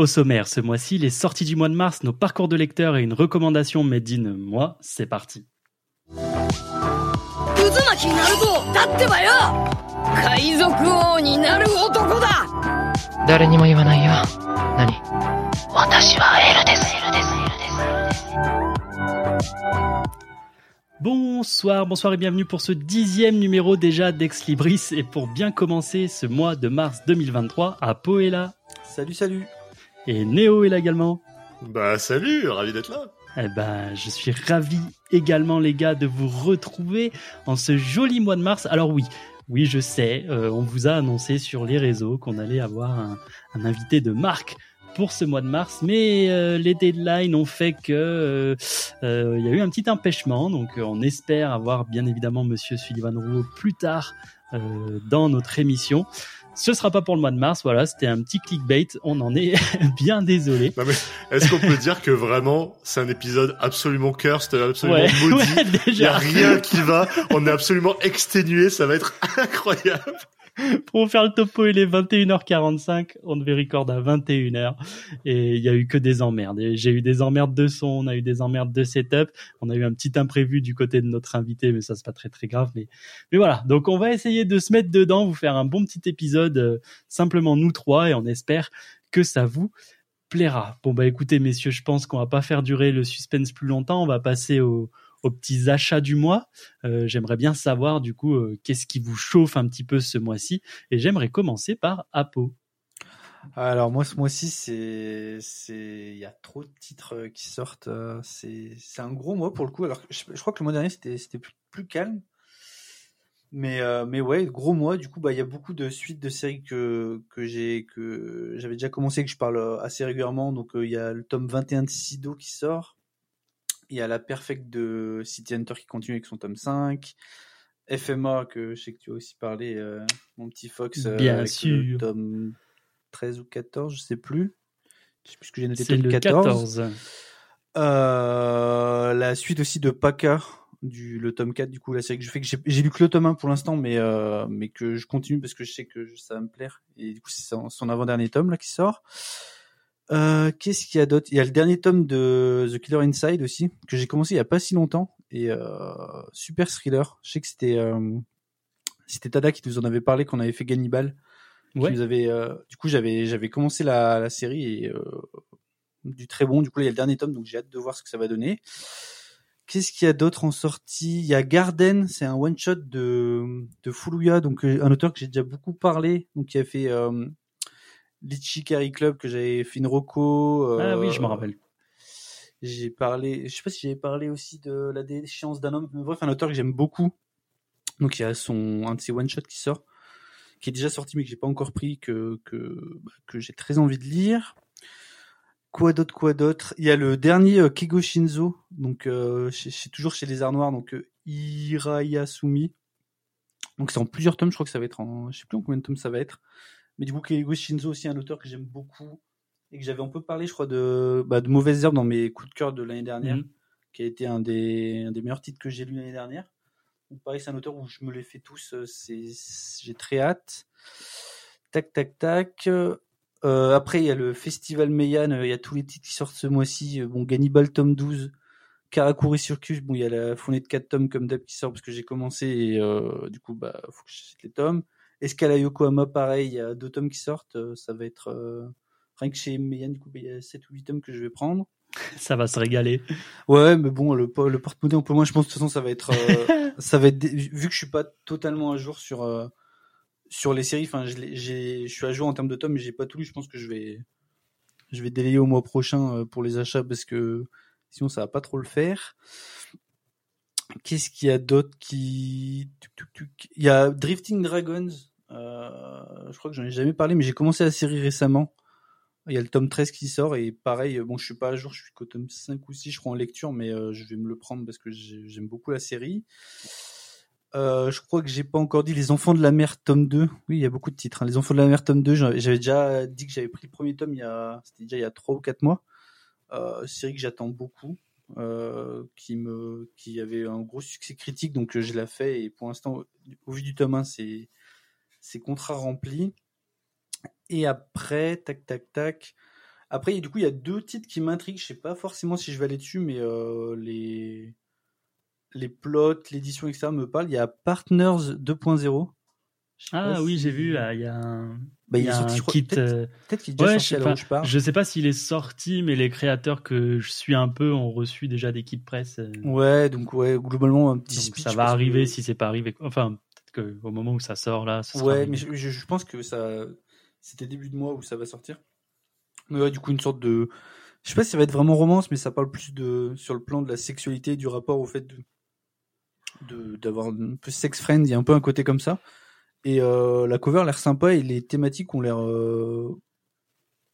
Au sommaire, ce mois-ci, les sorties du mois de mars, nos parcours de lecteurs et une recommandation made in moi, c'est parti. Bonsoir, bonsoir et bienvenue pour ce dixième numéro déjà d'Ex Libris. Et pour bien commencer ce mois de mars 2023 à Poela. Salut, salut. Et Néo est là également. Bah salut, ravi d'être là. Eh ben, je suis ravi également les gars de vous retrouver en ce joli mois de mars. Alors oui, oui je sais, euh, on vous a annoncé sur les réseaux qu'on allait avoir un, un invité de marque pour ce mois de mars, mais euh, les deadlines ont fait que euh, euh, il y a eu un petit empêchement, donc on espère avoir bien évidemment Monsieur Sullivan Rouault plus tard dans notre émission. Ce sera pas pour le mois de mars, voilà, c'était un petit clickbait, on en est bien désolé. Est-ce qu'on peut dire que vraiment c'est un épisode absolument cursed, absolument maudit? Il y a rien qui va, on est absolument exténué, ça va être incroyable. pour faire le topo, il est 21h45. On devait record à 21h. Et il y a eu que des emmerdes. J'ai eu des emmerdes de son, on a eu des emmerdes de setup. On a eu un petit imprévu du côté de notre invité, mais ça, c'est pas très, très grave. Mais, voilà. Donc, on va essayer de se mettre dedans, vous faire un bon petit épisode, euh, simplement nous trois, et on espère que ça vous plaira. Bon, bah, écoutez, messieurs, je pense qu'on va pas faire durer le suspense plus longtemps. On va passer au, aux petits achats du mois. Euh, j'aimerais bien savoir du coup euh, qu'est-ce qui vous chauffe un petit peu ce mois-ci. Et j'aimerais commencer par Apo. Alors moi ce mois-ci c'est c'est il y a trop de titres euh, qui sortent. C'est un gros mois pour le coup. Alors je, crois que le mois dernier c'était plus, calme. Mais mais ouais gros mois. Du coup bah il y a beaucoup de suites de séries que que j'ai que j'avais déjà commencé que je parle assez régulièrement. Donc il y a le tome 21 de Sido qui sort. Il y a la Perfect de City Hunter qui continue avec son tome 5. FMA, que je sais que tu as aussi parlé, euh, mon petit Fox, euh, Bien sûr. le tome 13 ou 14, je sais plus. Je sais plus ce que j'ai noté, le 14. Euh, la suite aussi de Paka, du, le tome 4, du coup, la série que je fais, que j'ai lu que le tome 1 pour l'instant, mais, mais que je continue parce que je sais que ça va me plaire. Et du coup, c'est son avant-dernier tome là qui sort. Euh, qu'est-ce qu'il y a d'autre? Il y a le dernier tome de The Killer Inside aussi que j'ai commencé il y a pas si longtemps et euh, super thriller. Je sais que c'était euh, c'était Tada qui nous en avait parlé qu'on avait fait Gannibal. Ouais. Nous avait, du coup j'avais j'avais commencé la, la série et du très bon. Du coup là, il y a le dernier tome donc j'ai hâte de voir ce que ça va donner. Qu'est-ce qu'il y a d'autre en sortie? Il y a Garden, c'est un one shot de de Fuluya, donc un auteur que j'ai déjà beaucoup parlé, donc qui a fait Carry Club que j'avais fait une roco. ah oui, je me euh, rappelle. J'ai parlé, je sais pas si j'avais parlé aussi de la déchéance d'un homme. Bref, un auteur que j'aime beaucoup. Donc il y a son un de ses one shot qui sort, qui est déjà sorti mais que j'ai pas encore pris, que que bah, que j'ai très envie de lire. Quoi d'autre, quoi d'autre? Il y a le dernier euh, Shinzo, donc euh, toujours chez les Arts Noirs, donc euh, Irayasumi. Donc c'est en plusieurs tomes, je crois que ça va être en, je sais plus en combien de tomes ça va être. Mais du coup, Keigo Shinzo aussi un auteur que j'aime beaucoup et que j'avais un peu parlé, je crois, de, bah, de Mauvaises Herbes dans mes coups de cœur de l'année dernière, mhm. qui a été un des, un des meilleurs titres que j'ai lu l'année dernière. Donc, pareil, c'est un auteur où je me les fais tous, euh, c'est, j'ai très hâte. Tac, tac, tac. Euh, après, il y a le Festival Meian, euh, il y a tous les titres qui sortent ce mois-ci. Bon, Gannibal tome 12, Karakuri Circus, bon, il y a la fournée de 4 tomes comme d'hab qui sort parce que j'ai commencé et du coup, bah, faut que je cite les tomes. Escala Yokohama, pareil, il y a deux tomes qui sortent. Euh, ça va être euh, rien que chez Meian, du coup, il y a 7 ou 8 tomes que je vais prendre. Ça va se régaler. Ouais, mais bon, le, le porte-monnaie, un peu moins, je pense de toute façon, ça va être, euh, ça va être, vu que je suis pas totalement à jour sur, sur les séries, enfin, je, je suis à jour en termes de tomes, mais j'ai pas tout lu, je pense que je vais, je vais délayer au mois prochain pour les achats parce que sinon ça va pas trop le faire. Qu'est-ce qu'il y a d'autre qui, il y a Drifting Dragons, je crois que j'en ai jamais parlé, mais j'ai commencé la série récemment. Il y a le tome 13 qui sort et pareil, bon, je suis pas à jour, je suis qu'au tome 5 ou 6, je crois, en lecture, mais euh, je vais me le prendre parce que j'aime beaucoup la série. Euh, je crois que j'ai pas encore dit Les Enfants de la Mer, tome 2. Oui, il y a beaucoup de titres. Hein. Les Enfants de la Mer, tome 2, j'avais déjà dit que j'avais pris le premier tome il y a, déjà il y a 3 ou 4 mois. Euh, série que j'attends beaucoup, euh, qui me, qui avait un gros succès critique, donc je l'ai fait et pour l'instant, au vu du tome 1, c'est, c'est contrat rempli. Et après, tac, tac, tac. Après, du coup, il y a deux titres qui m'intriguent. Je sais pas forcément si je vais aller dessus, mais euh, les les plots, l'édition, etc. me parlent. Il y a Partners 2.0. Ah oui, j'ai vu. Il y a un, bah, il y a un kit. Peut-être qu'il est déjà sorti je, je pars. Je sais pas s'il est sorti, mais les créateurs que je suis un peu ont reçu déjà des kits presse. euh. Ouais, donc ouais, globalement un petit Donc, speech. ça va arriver que- si c'est pas arrivé. Enfin, peut-être qu'au moment où ça sort là. ça Ouais, mais je, pense que ça, c'était début de mois où ça va sortir. Mais ouais, du coup, une sorte de, je sais pas si ça va être vraiment romance, mais ça parle plus de, sur le plan de la sexualité, du rapport au fait de, de, d'avoir un peu sex friend, il y a un peu un côté comme ça. Et euh, la cover a l'air sympa et les thématiques ont l'air euh,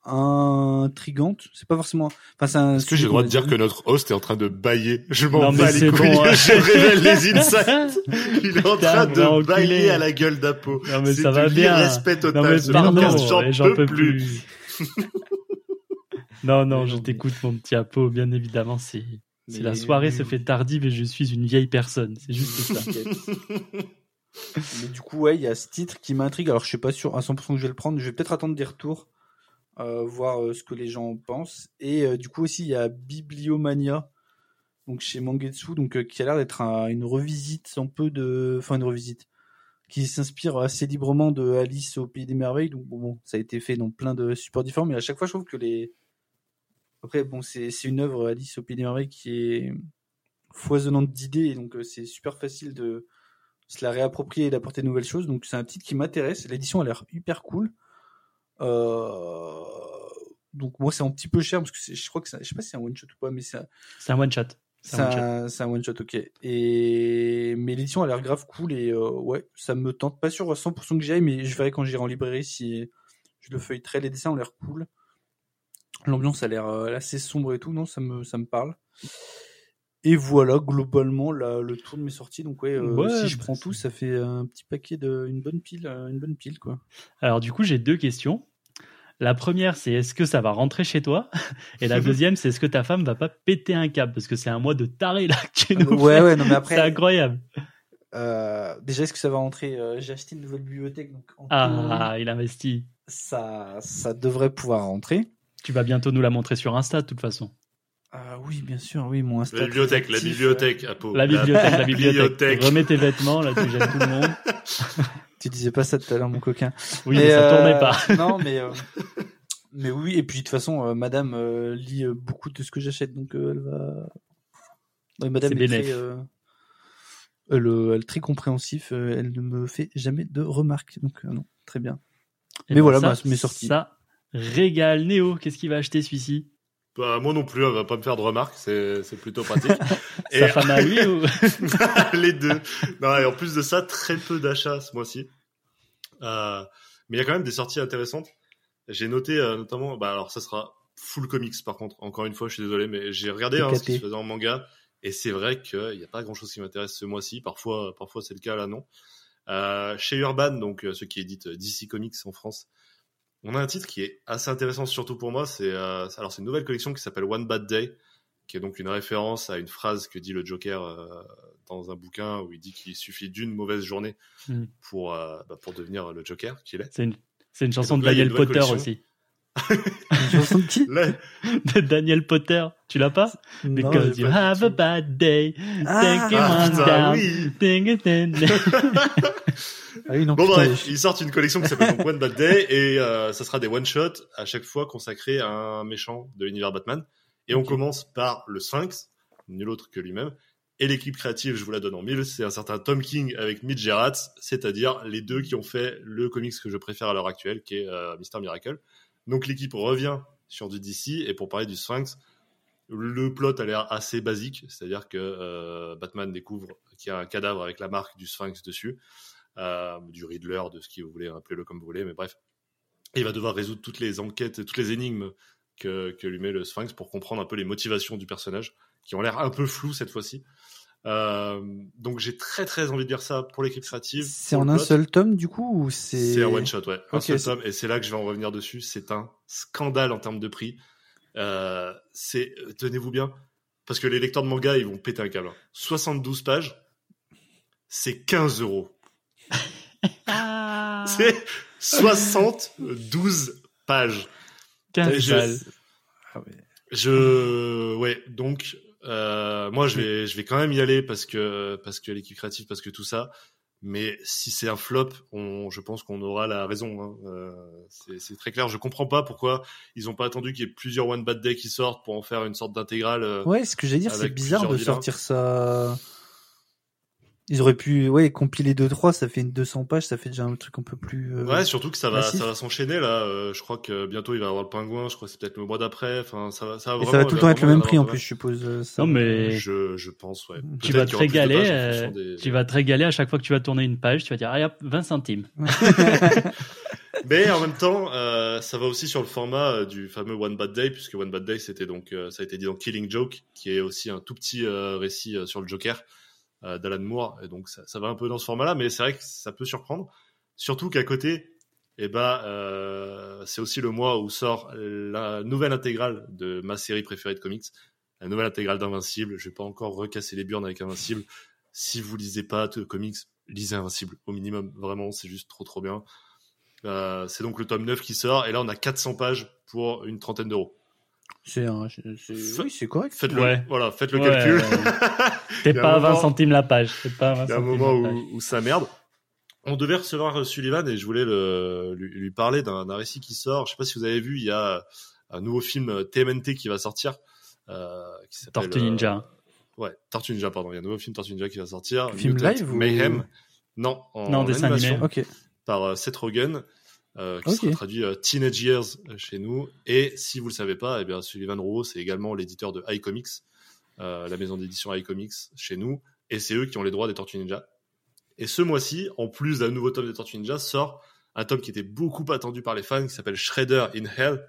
intrigantes. C'est pas forcément. Enfin, c'est un Est-ce que j'ai le droit de dire que notre host est en train de bailler Je m'en bats c'est les couilles. bon. Je révèle les insights. Il est en train de bailler à la gueule d'Apo. Non, mais C'est ça va bien. Respect total. Non mais pardon, j'en peux plus. non non, Mais je t'écoute mon petit Apo, bien évidemment, c'est c'est la soirée se fait tardive et je suis une vieille personne, c'est juste ça. Mais du coup, ouais, il y a ce titre qui m'intrigue. Alors, je suis pas sûr à 100% que je vais le prendre. Je vais peut-être attendre des retours, euh, voir euh, ce que les gens pensent. Et euh, du coup aussi, il y a Bibliomania, donc chez Mangetsu, donc euh, qui a l'air d'être un- une revisite un peu de, enfin une revisite, qui s'inspire assez librement de Alice au pays des merveilles. Donc bon, ça a été fait dans plein de supports différents, mais à chaque fois, je trouve que les après, bon, c'est une œuvre Alice au pays des merveilles qui est foisonnante d'idées, donc euh, c'est super facile de se la réapproprier et d'apporter de nouvelles choses. Donc c'est un titre qui m'intéresse. L'édition a l'air hyper cool. Euh, Donc moi c'est un petit peu cher parce que je crois que c'est- je sais pas si c'est un one shot ou pas, mais c'est un- C'est un one shot. C'est un un, one shot, ok. Et mais l'édition a l'air grave cool et euh, ouais, ça me tente pas sûr à 100% que j'y aille, mais je verrai quand j'irai en librairie si je le feuilleterai. Les dessins ont l'air cool. L'ambiance a l'air euh, assez sombre et tout, non, ça me ça me parle. Et voilà globalement la- le tour de mes sorties. Donc ouais, euh, Ouais, si je bah, prends c'est- tout, ça fait un petit paquet de une bonne pile, euh, une bonne pile quoi. Alors du coup, j'ai deux questions. La première, c'est est-ce que ça va rentrer chez toi? Et la deuxième, c'est est-ce que ta femme va pas péter un câble? Parce que c'est un mois de taré là que tu nous ouais ouais, non mais C'est après incroyable. euh, déjà est-ce que ça va rentrer? J'ai acheté une nouvelle bibliothèque donc en théorie, Ah, il investit. ça ça devrait pouvoir rentrer. Tu vas bientôt nous la montrer sur Insta de toute façon. Ah oui, bien sûr, oui, mon Insta. La bibliothèque, la bibliothèque, Apo. La bibliothèque, la bibliothèque. Remets tes vêtements, là tu gênes tout le monde. Tu disais pas ça tout à l'heure, mon coquin. Oui, mais, ça euh, tournait pas. non, mais euh, mais oui, et puis de toute façon, euh, Madame euh, lit euh, beaucoup de ce que j'achète, donc euh, elle va. Ouais, Madame C'est est très, euh, elle, elle est très compréhensif. euh, elle ne me fait jamais de remarques, donc euh, non, très bien. Et Mais voilà, ça, ma- mes sorties. Ça régale Néo. Qu'est-ce qu'il va acheter celui-ci? Bah, moi non plus, elle va pas me faire de remarques, c'est c'est plutôt pratique. Et Sa femme à lui ou? Les deux. Non, et en plus de ça, très peu d'achats ce mois-ci. Euh, mais il y a quand même des sorties intéressantes. J'ai noté euh, notamment, bah alors ça sera full comics par contre. Encore une fois, je suis désolé, mais j'ai regardé hein, ce qui se faisait en manga et c'est vrai qu'il n'y a pas grand-chose qui m'intéresse ce mois-ci. Parfois, parfois c'est le cas, là non. Euh, chez Urban, donc euh, ceux qui éditent DC Comics en France, on a un titre qui est assez intéressant, surtout pour moi. C'est euh, alors c'est une nouvelle collection qui s'appelle One Bad Day, qui est donc une référence à une phrase que dit le Joker euh, dans un bouquin où il dit qu'il suffit d'une mauvaise journée Hmm. pour euh, bah, pour devenir le Joker qu'il est. C'est une, chanson donc de Daniel Potter collection. aussi. Chanson de qui De Daniel Potter. Tu l'as pas? Non, Because you have a bad day. Ah, ah, one putain, down. oui. Ah oui, non, Bon putain, bref, ils sortent une collection qui s'appelle One Bad Day et euh, ça sera des one shot à chaque fois consacrés à un méchant de l'univers Batman. Et on commence par le Sphinx, nul autre que lui-même. Et l'équipe créative, je vous la donne en mille, c'est un certain Tom King avec Mitch Gerads, c'est-à-dire les deux qui ont fait le comics que je préfère à l'heure actuelle, qui est euh, Mister Miracle. Donc l'équipe revient sur du DC et pour parler du Sphinx, le plot a l'air assez basique, c'est-à-dire que euh, Batman découvre qu'il y a un cadavre avec la marque du Sphinx dessus, euh, du Riddler, de ce que vous voulez, appelez-le comme vous voulez, mais bref. Il va devoir résoudre toutes les enquêtes, toutes les énigmes que, que lui met le Sphinx pour comprendre un peu les motivations du personnage, qui ont l'air un peu floues cette fois-ci. Euh, donc j'ai très très envie de dire ça pour l'équipe créative. C'est en un seul tome du coup ou c'est C'est un one shot, ouais. Un seul tome, et c'est là que je vais en revenir dessus. C'est un scandale en termes de prix. Euh, c'est, tenez-vous bien, parce que les lecteurs de manga, ils vont péter un câble. hein. 72 pages, c'est 15 euros. Ah. C'est 72 pages. 15 Je- balles. Je, ouais, donc euh, moi je vais, je vais quand même y aller parce que parce que l'équipe créative, parce que tout ça. Mais si c'est un flop, on, je pense qu'on aura la raison. Hein. Euh, c'est- très clair. Je comprends pas pourquoi ils ont pas attendu qu'il y ait plusieurs One Bad Day qui sortent pour en faire une sorte d'intégrale. euh, Ouais, ce que j'allais dire, c'est bizarre de sortir ça. Ils auraient pu, ouais, compiler 2-3, ça fait une 200 pages, ça fait déjà un truc un peu plus. euh, Ouais, surtout que ça va, massif. ça va s'enchaîner là. Euh, je crois que bientôt il va y avoir le pingouin. Je crois que c'est peut-être le mois d'après. Enfin, ça va, ça va vraiment. ça va tout le temps être le même prix en plus, je suppose. euh, ça. Non, mais Je, je pense, ouais. tu vas te régaler. pages euh, des- Tu vas te régaler à chaque fois que tu vas tourner une page. Tu vas dire, allez hop, 20 centimes. Mais en même temps, euh, ça va aussi sur le format euh, du fameux One Bad Day, puisque One Bad Day, c'était donc, euh, ça a été dit dans Killing Joke, qui est aussi un tout petit euh, récit euh, sur le Joker d'Alan Moore, et donc ça, ça va un peu dans ce format-là, mais c'est vrai que ça peut surprendre, surtout qu'à côté, eh ben, euh, c'est aussi le mois où sort la nouvelle intégrale de ma série préférée de comics, la nouvelle intégrale d'Invincible. Je vais pas encore recasser les burnes avec Invincible. Si vous lisez pas de comics, lisez Invincible au minimum. Vraiment, c'est juste trop trop bien. Euh, c'est donc le tome 9 qui sort et là on a 400 pages pour une trentaine d'euros. C'est oui, c'est correct. Faites le, Ouais. voilà, faites le Ouais, calcul. T'es pas à 20 moment- centimes la page. Pas à 20 Il y a un moment où, où ça merde. On devait recevoir euh, Sullivan et je voulais le, lui, lui parler d'un récit qui sort. Je sais pas si vous avez vu, il y a un nouveau film euh, TMNT qui va sortir. Euh, qui Tortue Ninja. euh, ouais, Tortue Ninja, pardon. Il y a un nouveau film Tortue Ninja qui va sortir. Film Mutant live ou- Mayhem. Non, en, Non, en dessin animation animé. Ok. par euh, Seth Rogen, euh, qui Ok. sera traduit euh, Teenage Years euh, chez nous. Et si vous le savez pas, eh bien Sullivan Rowe, c'est également l'éditeur de iComics, la maison d'édition iComics chez nous, et c'est eux qui ont les droits des Tortues Ninja. Et ce mois-ci, en plus d'un nouveau tome des Tortues Ninja, sort un tome qui était beaucoup attendu par les fans, qui s'appelle Shredder in Hell.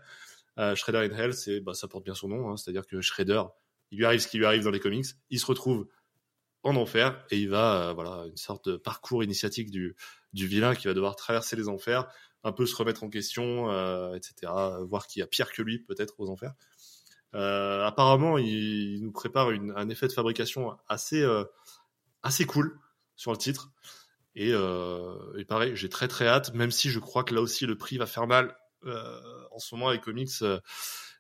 Shredder in Hell, c'est, bah, ça porte bien son nom, hein, c'est-à-dire que Shredder, il lui arrive ce qui lui arrive dans les comics, il se retrouve en enfer et il va, euh, voilà, une sorte de parcours initiatique du, du vilain qui va devoir traverser les enfers, un peu se remettre en question, euh, etc., voir qu'il y a pire que lui peut-être aux enfers. Euh, apparemment, il, il nous prépare une, un effet de fabrication assez, euh, assez cool sur le titre. Et, euh, et pareil, j'ai très très hâte, même si je crois que là aussi le prix va faire mal. Euh, en ce moment, les comics,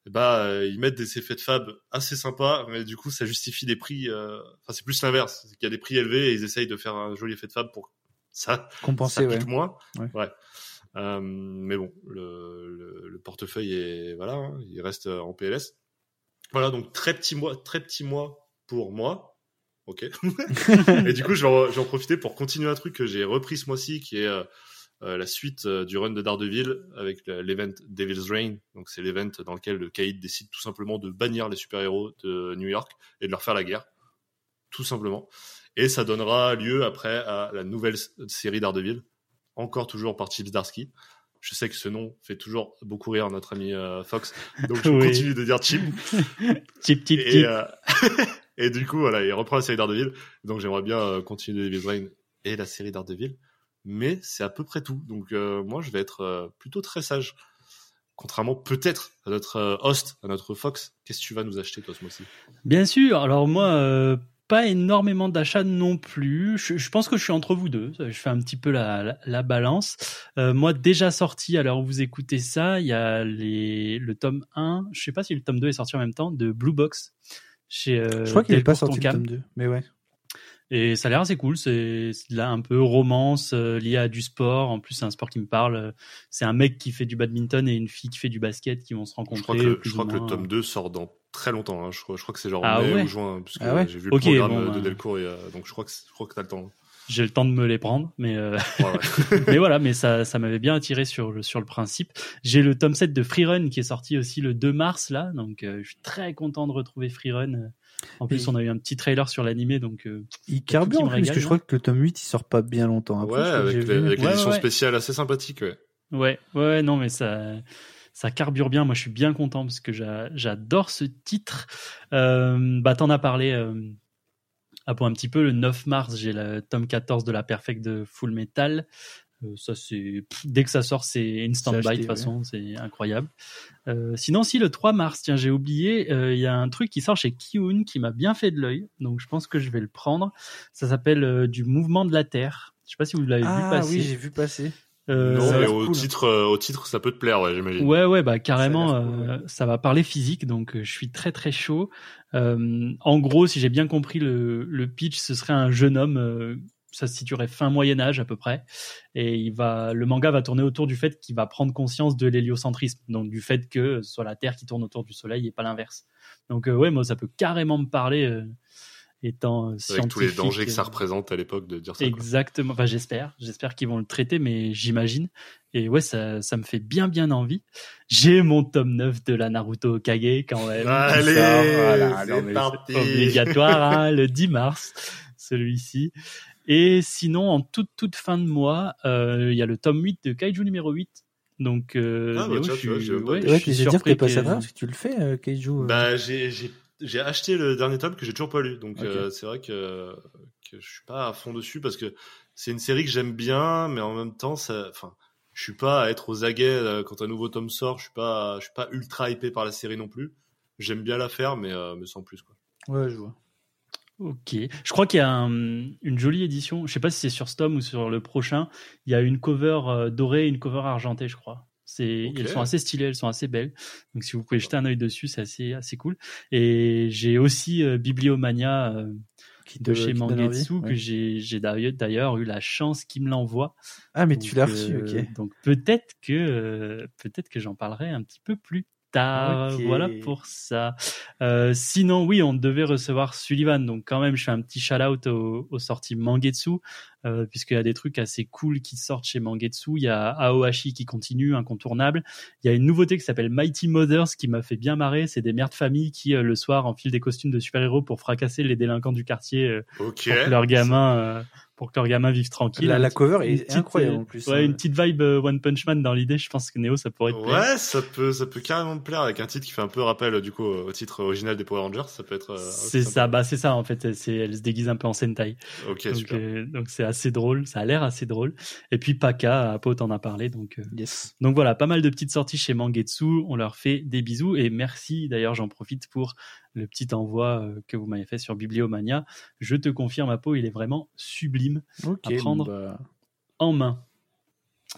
bah, ils mettent des effets de fab assez sympas, mais du coup, ça justifie des prix. euh, Enfin, c'est plus l'inverse. Qu'il y a des prix élevés et ils essayent de faire un joli effet de fab pour ça, Compensé, ça ouais. moins. Ouais. Euh, mais bon, le, le, le portefeuille est voilà, hein, il reste euh, en PLS. Voilà, donc très petit mois, très petit mois pour moi. Ok. et du coup, je vais, profiter pour continuer un truc que j'ai repris ce mois-ci, qui est euh, la suite du run de Daredevil avec le- l'event Devil's Reign. Donc c'est l'event dans lequel le Caïd décide tout simplement de bannir les super-héros de New York et de leur faire la guerre, tout simplement. Et ça donnera lieu après à la nouvelle série Daredevil, encore toujours par Chip Zdarsky. Je sais que ce nom fait toujours beaucoup rire notre ami euh, Fox, donc je Oui. continue de dire Chip. Chip, chip, Et, chip. euh, et du coup, voilà, il reprend la série Daredevil. Donc j'aimerais bien euh, continuer Devil's Reign et la série Daredevil. Mais c'est à peu près tout. Donc moi, je vais être plutôt très sage. Contrairement peut-être à notre host, à notre Fox. Qu'est-ce que tu vas nous acheter toi ce mois-ci? Bien sûr. Alors moi, pas énormément d'achats non plus. Je, je pense que je suis entre vous deux. Je fais un petit peu la, la, la balance. Euh, moi, déjà sorti, alors vous écoutez ça, il y a les, le tome 1, je sais pas si le tome 2 est sorti en même temps, de Blue Box. Chez, euh, Je crois qu'il n'est pas Delcourt sorti le tome 2, mais ouais. Et ça a l'air assez cool. C'est là un peu romance euh, lié à du sport. En plus, c'est un sport qui me parle. C'est un mec qui fait du badminton et une fille qui fait du basket qui vont se Je rencontrer. crois que, je crois que le tome 2 sort dans très longtemps. hein. Je, crois, je crois que c'est genre Ah mai ouais ou juin. Parce que Ah ouais j'ai vu le programme bon, de bah. Delcourt. Et, euh, donc je crois que, je crois que t'as le temps. J'ai le temps de me les prendre, mais euh, Ouais, ouais. mais voilà, mais ça, ça m'avait bien attiré sur le, sur le principe. J'ai le tome 7 de Freerun qui est sorti aussi le 2 mars, là. Donc, euh, je suis très content de retrouver Freerun. En plus, Et- on a eu un petit trailer sur l'animé, donc, euh, Il carbure en me plus, parce que je crois que le tome 8 il sort pas bien longtemps après. Ouais, avec avec Ouais, l'édition ouais. spéciale assez sympathique. Ouais. ouais, ouais, non, mais ça, ça carbure bien. Moi, je suis bien content parce que j'a- j'adore ce titre. Euh, bah, t'en as parlé, euh, ah, pour un petit peu, le 9 mars, j'ai le tome 14 de la Perfect de Full Metal. Euh, ça, c'est dès que ça sort, c'est instant buy de toute façon, c'est incroyable. Euh, sinon, si le 3 mars, tiens, j'ai oublié, il y a un truc qui sort chez Kiun qui m'a bien fait de l'œil, donc je pense que je vais le prendre. Ça s'appelle du mouvement de la Terre. Je sais pas si vous l'avez vu Ah passer. oui, j'ai vu passer. Euh, non, mais au cool. titre, euh, au titre, ça peut te plaire, ouais, j'imagine. Ouais, ouais, bah carrément, Ça cool, euh, ça va parler physique, donc je suis très très chaud. En gros, si j'ai bien compris le, le pitch, ce serait un jeune homme, ça se situerait fin Moyen Âge à peu près, et il va, le manga va tourner autour du fait qu'il va prendre conscience de l'héliocentrisme, donc du fait que ce soit la Terre qui tourne autour du Soleil et pas l'inverse. Donc euh, ouais, moi ça peut carrément me parler, euh, étant euh, Avec tous les scientifique, dangers que ça euh, représente à l'époque de dire ça. quoi. Exactement. Enfin, j'espère. J'espère qu'ils vont le traiter, mais j'imagine. Et ouais, ça, ça me fait bien, bien envie. J'ai mon tome 9 de la Naruto Kage quand même. Allez. Voilà. c'est Non. Obligatoire, hein, le 10 mars, celui-ci. Et sinon, en toute, toute fin de mois, euh, il y a le tome 8 de Kaiju numéro 8. Donc, euh, Ah, bah, tiens, je tu vois, suis, ouais, été. je Ouais, suis je vais dire que t'es parce tu le fais, euh, Keiju. euh. Bah, j'ai, j'ai, j'ai acheté le dernier tome que j'ai toujours pas lu. Donc, euh, c'est vrai que, que je suis pas à fond dessus parce que c'est une série que j'aime bien, mais en même temps, ça, enfin, je suis pas à être aux aguets euh, quand un nouveau tome sort. Je suis pas, je suis pas ultra hypé par la série non plus. J'aime bien la faire, mais, euh, mais sans plus, quoi. Ouais, je vois. Ok. Je crois qu'il y a un- une jolie édition. Je sais pas si c'est sur Stom ou sur le prochain. Il y a une cover dorée et une cover argentée, je crois. C'est, elles sont assez stylées, elles sont assez belles. Donc si vous pouvez jeter un œil dessus, c'est assez, assez cool. Et j'ai aussi euh, Bibliomania euh, Qui de chez Mangetsu que j'ai, j'ai d'ailleurs, eu la chance qu'il me l'envoie. Ah, mais tu l'as reçu, euh, ok. Donc peut-être que, peut-être que j'en parlerai un petit peu plus tard. Voilà pour ça. Euh, sinon, oui, on devait recevoir Sullivan. Donc, quand même, je fais un petit shout-out aux, aux sorties Mangetsu, euh, puisqu'il y a des trucs assez cool qui sortent chez Mangetsu. Il y a Aohashi qui continue, incontournable. Il y a une nouveauté qui s'appelle Mighty Mothers qui m'a fait bien marrer. C'est des mères de famille qui, euh, le soir, enfilent des costumes de super-héros pour fracasser les délinquants du quartier euh, pour que leurs gamins, euh, pour que leurs gamins vivent tranquille. La, Un la petit- cover est petite, incroyable en plus. Ouais, hein. une petite vibe euh, One Punch Man dans l'idée. Je pense que Neo, ça pourrait te plaire. Ouais, ça peut, ça peut carrément te plaire avec un titre qui fait un peu rappel du coup au titre original des Power Rangers. Ça peut être. euh, C'est ça, bah c'est ça en fait. C'est, elle se déguise un peu en Sentai. Ok, donc, super. euh, donc c'est assez drôle. Ça a l'air assez drôle. Et puis Paka, Apo t'en a parlé. Donc, euh, Yes. donc voilà, pas mal de petites sorties chez Mangetsu. On leur fait des bisous et merci. D'ailleurs, j'en profite pour le petit envoi euh, que vous m'avez fait sur Bibliomania. Je te confirme, Apo, il est vraiment sublime. À prendre. bah, en main.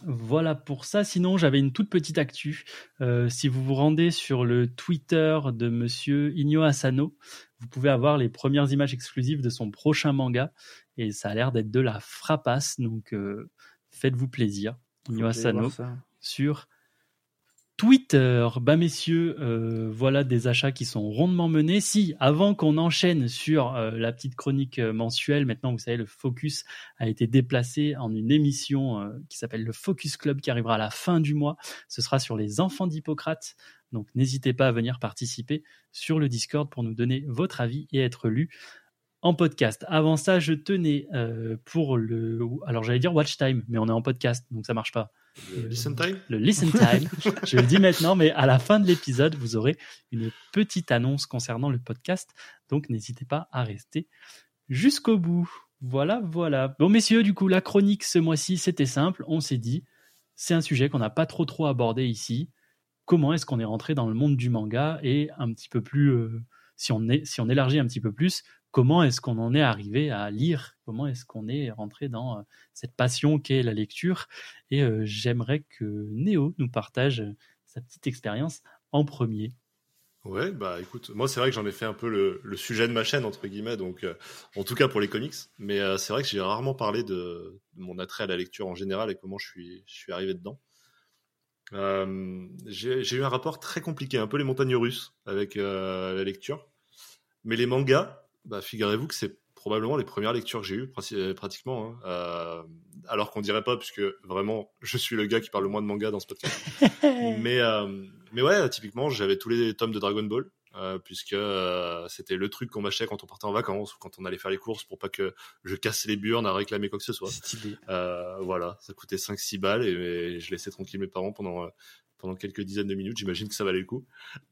Voilà pour ça. Sinon, j'avais une toute petite actu. Euh, si vous vous rendez sur le Twitter de Monsieur Inyo Asano, vous pouvez avoir les premières images exclusives de son prochain manga. Et ça a l'air d'être de la frappasse. Donc, euh, faites-vous plaisir. Inyo Asano sur Twitter. Bah messieurs, euh, voilà des achats qui sont rondement menés. Si, avant qu'on enchaîne sur euh, la petite chronique euh, mensuelle, maintenant vous savez, le focus a été déplacé en une émission qui s'appelle le Focus Club qui arrivera à la fin du mois. Ce sera sur les enfants d'Hippocrate. Donc n'hésitez pas à venir participer sur le Discord pour nous donner votre avis et être lu en podcast. Avant ça, je tenais pour le... Alors j'allais dire watch time, mais on est en podcast, donc ça marche pas Le Listen time le listen time. je le dis maintenant, mais à la fin de l'épisode, vous aurez une petite annonce concernant le podcast. Donc, n'hésitez pas à rester jusqu'au bout. Voilà, voilà. Bon, messieurs, du coup, la chronique ce mois-ci, c'était simple. On s'est dit, c'est un sujet qu'on n'a pas trop trop abordé ici. Comment est-ce qu'on est rentré dans le monde du manga et un petit peu plus, euh, si on est, si on élargit un petit peu plus, comment est-ce qu'on en est arrivé à lire? Comment est-ce qu'on est rentré dans euh, cette passion qu'est la lecture? Et euh, j'aimerais que Néo nous partage euh, sa petite expérience en premier. Ouais, bah écoute, moi c'est vrai que j'en ai fait un peu le, sujet de ma chaîne entre guillemets, donc en tout cas pour les comics. Mais c'est vrai que j'ai rarement parlé de, mon attrait à la lecture en général et comment je suis, arrivé dedans. J'ai eu un rapport très compliqué, un peu les montagnes russes avec la lecture. Mais les mangas, bah, figurez-vous que c'est probablement les premières lectures que j'ai eues, prati- pratiquement. hein. Euh, alors qu'on dirait pas, puisque vraiment, je suis le gars qui parle le moins de manga dans ce podcast. mais, euh, mais ouais, typiquement, j'avais tous les tomes de Dragon Ball. Euh, puisque euh, c'était le truc qu'on m'achetait quand on partait en vacances ou quand on allait faire les courses pour pas que je casse les burnes à réclamer quoi que ce soit. Stylé. Euh, voilà, ça coûtait 5-6 balles et, et je laissais tranquille mes parents pendant, euh, pendant quelques dizaines de minutes. J'imagine que ça valait le coup.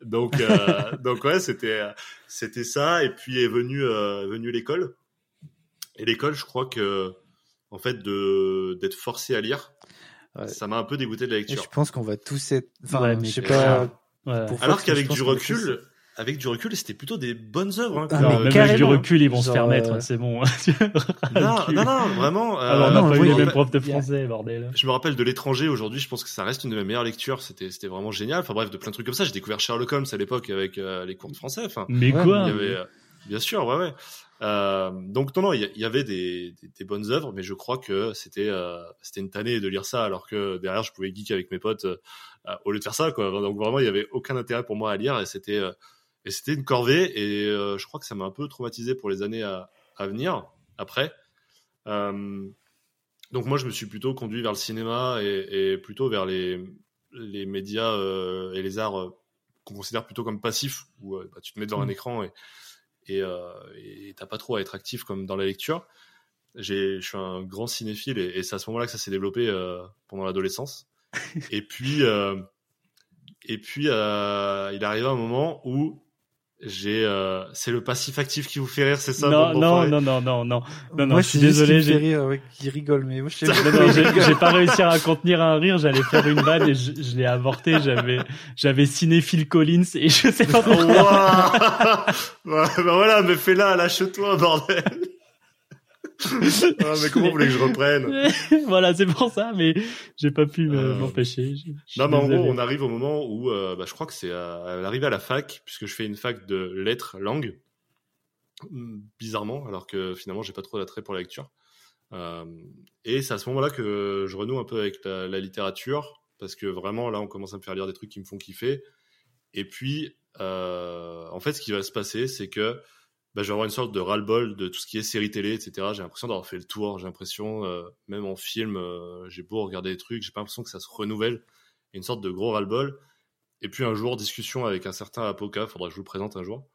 Donc, euh, donc ouais, c'était, c'était ça. Et puis est venu, euh, venu l'école. Et l'école, je crois que, en fait, de, d'être forcé à lire, Ouais. ça m'a un peu dégoûté de la Et lecture. je pense qu'on va tous être. Enfin, Ouais, mais je sais pas. Ouais. Pour Alors qu'avec du recul, avec du recul, c'était plutôt des bonnes œuvres. Hein, Ah, mais même avec du recul, ils vont se faire mettre, euh, c'est bon. non, non, non, vraiment. Alors, euh, on n'a non, pas eu oui, les mêmes a- profs de français, bordel. Je me rappelle de l'étranger aujourd'hui, je pense que ça reste une de mes meilleures lectures. C'était, c'était vraiment génial. Enfin bref, de plein de trucs comme ça. J'ai découvert Sherlock Holmes à l'époque avec euh, les cours de français. Enfin, Mais Ouais, quoi il y avait, euh, bien sûr, ouais, ouais. Euh, donc non, non, il y, avait des, des, des bonnes œuvres, mais je crois que c'était, euh, c'était une tannée de lire ça, alors que derrière, je pouvais geek avec mes potes au lieu de faire ça, quoi. Donc vraiment, il y avait aucun intérêt pour moi à lire, et c'était, euh, et c'était une corvée. Et euh, je crois que ça m'a un peu traumatisé pour les années à, à venir. Après. Euh, donc moi, je me suis plutôt conduit vers le cinéma et, et plutôt vers les, les médias euh, et les arts qu'on considère plutôt comme passifs, où bah, tu te mets devant un Mm. écran et et t'as pas trop à être actif comme dans la lecture. Je suis un grand cinéphile et, et c'est à ce moment-là que ça s'est développé pendant l'adolescence. et puis et puis il arrive un moment où j'ai, euh, c'est le passif actif qui vous fait rire, c'est ça? Non, bande non, non, non, non, non. Non, non, moi, je suis désolé, j'ai- rire, ouais, qu'il rigole, mais moi, je sais Non, non, j'ai pas réussi à contenir un rire, j'allais faire une vanne et je, je l'ai avorté, j'avais, j'avais cinéphile Collins et je sais pas Oh, pourquoi. waouh bah, bah voilà, mais fais-la, lâche-toi, bordel. ah, mais comment vous voulez que je reprenne? Voilà, c'est pour ça, mais j'ai pas pu Euh, m'empêcher. Non, mais en gros, on arrive au moment où, euh, bah, je crois que c'est à, à l'arrivée à la fac, puisque je fais une fac de lettres, langues, Hum, bizarrement, alors que finalement, j'ai pas trop d'attrait pour la lecture. Euh, et c'est à ce moment-là que je renoue un peu avec la, la littérature, parce que vraiment, là, on commence à me faire lire des trucs qui me font kiffer. Et puis, en fait, ce qui va se passer, c'est que bah, je vais avoir une sorte de ras-le-bol de tout ce qui est série télé, etc. J'ai l'impression d'avoir fait le tour. J'ai l'impression, euh, même en film, euh, j'ai beau regarder des trucs, j'ai pas l'impression que ça se renouvelle. Une sorte de gros ras-le-bol. Et puis un jour, discussion avec un certain Apoca, faudra que je vous le présente un jour.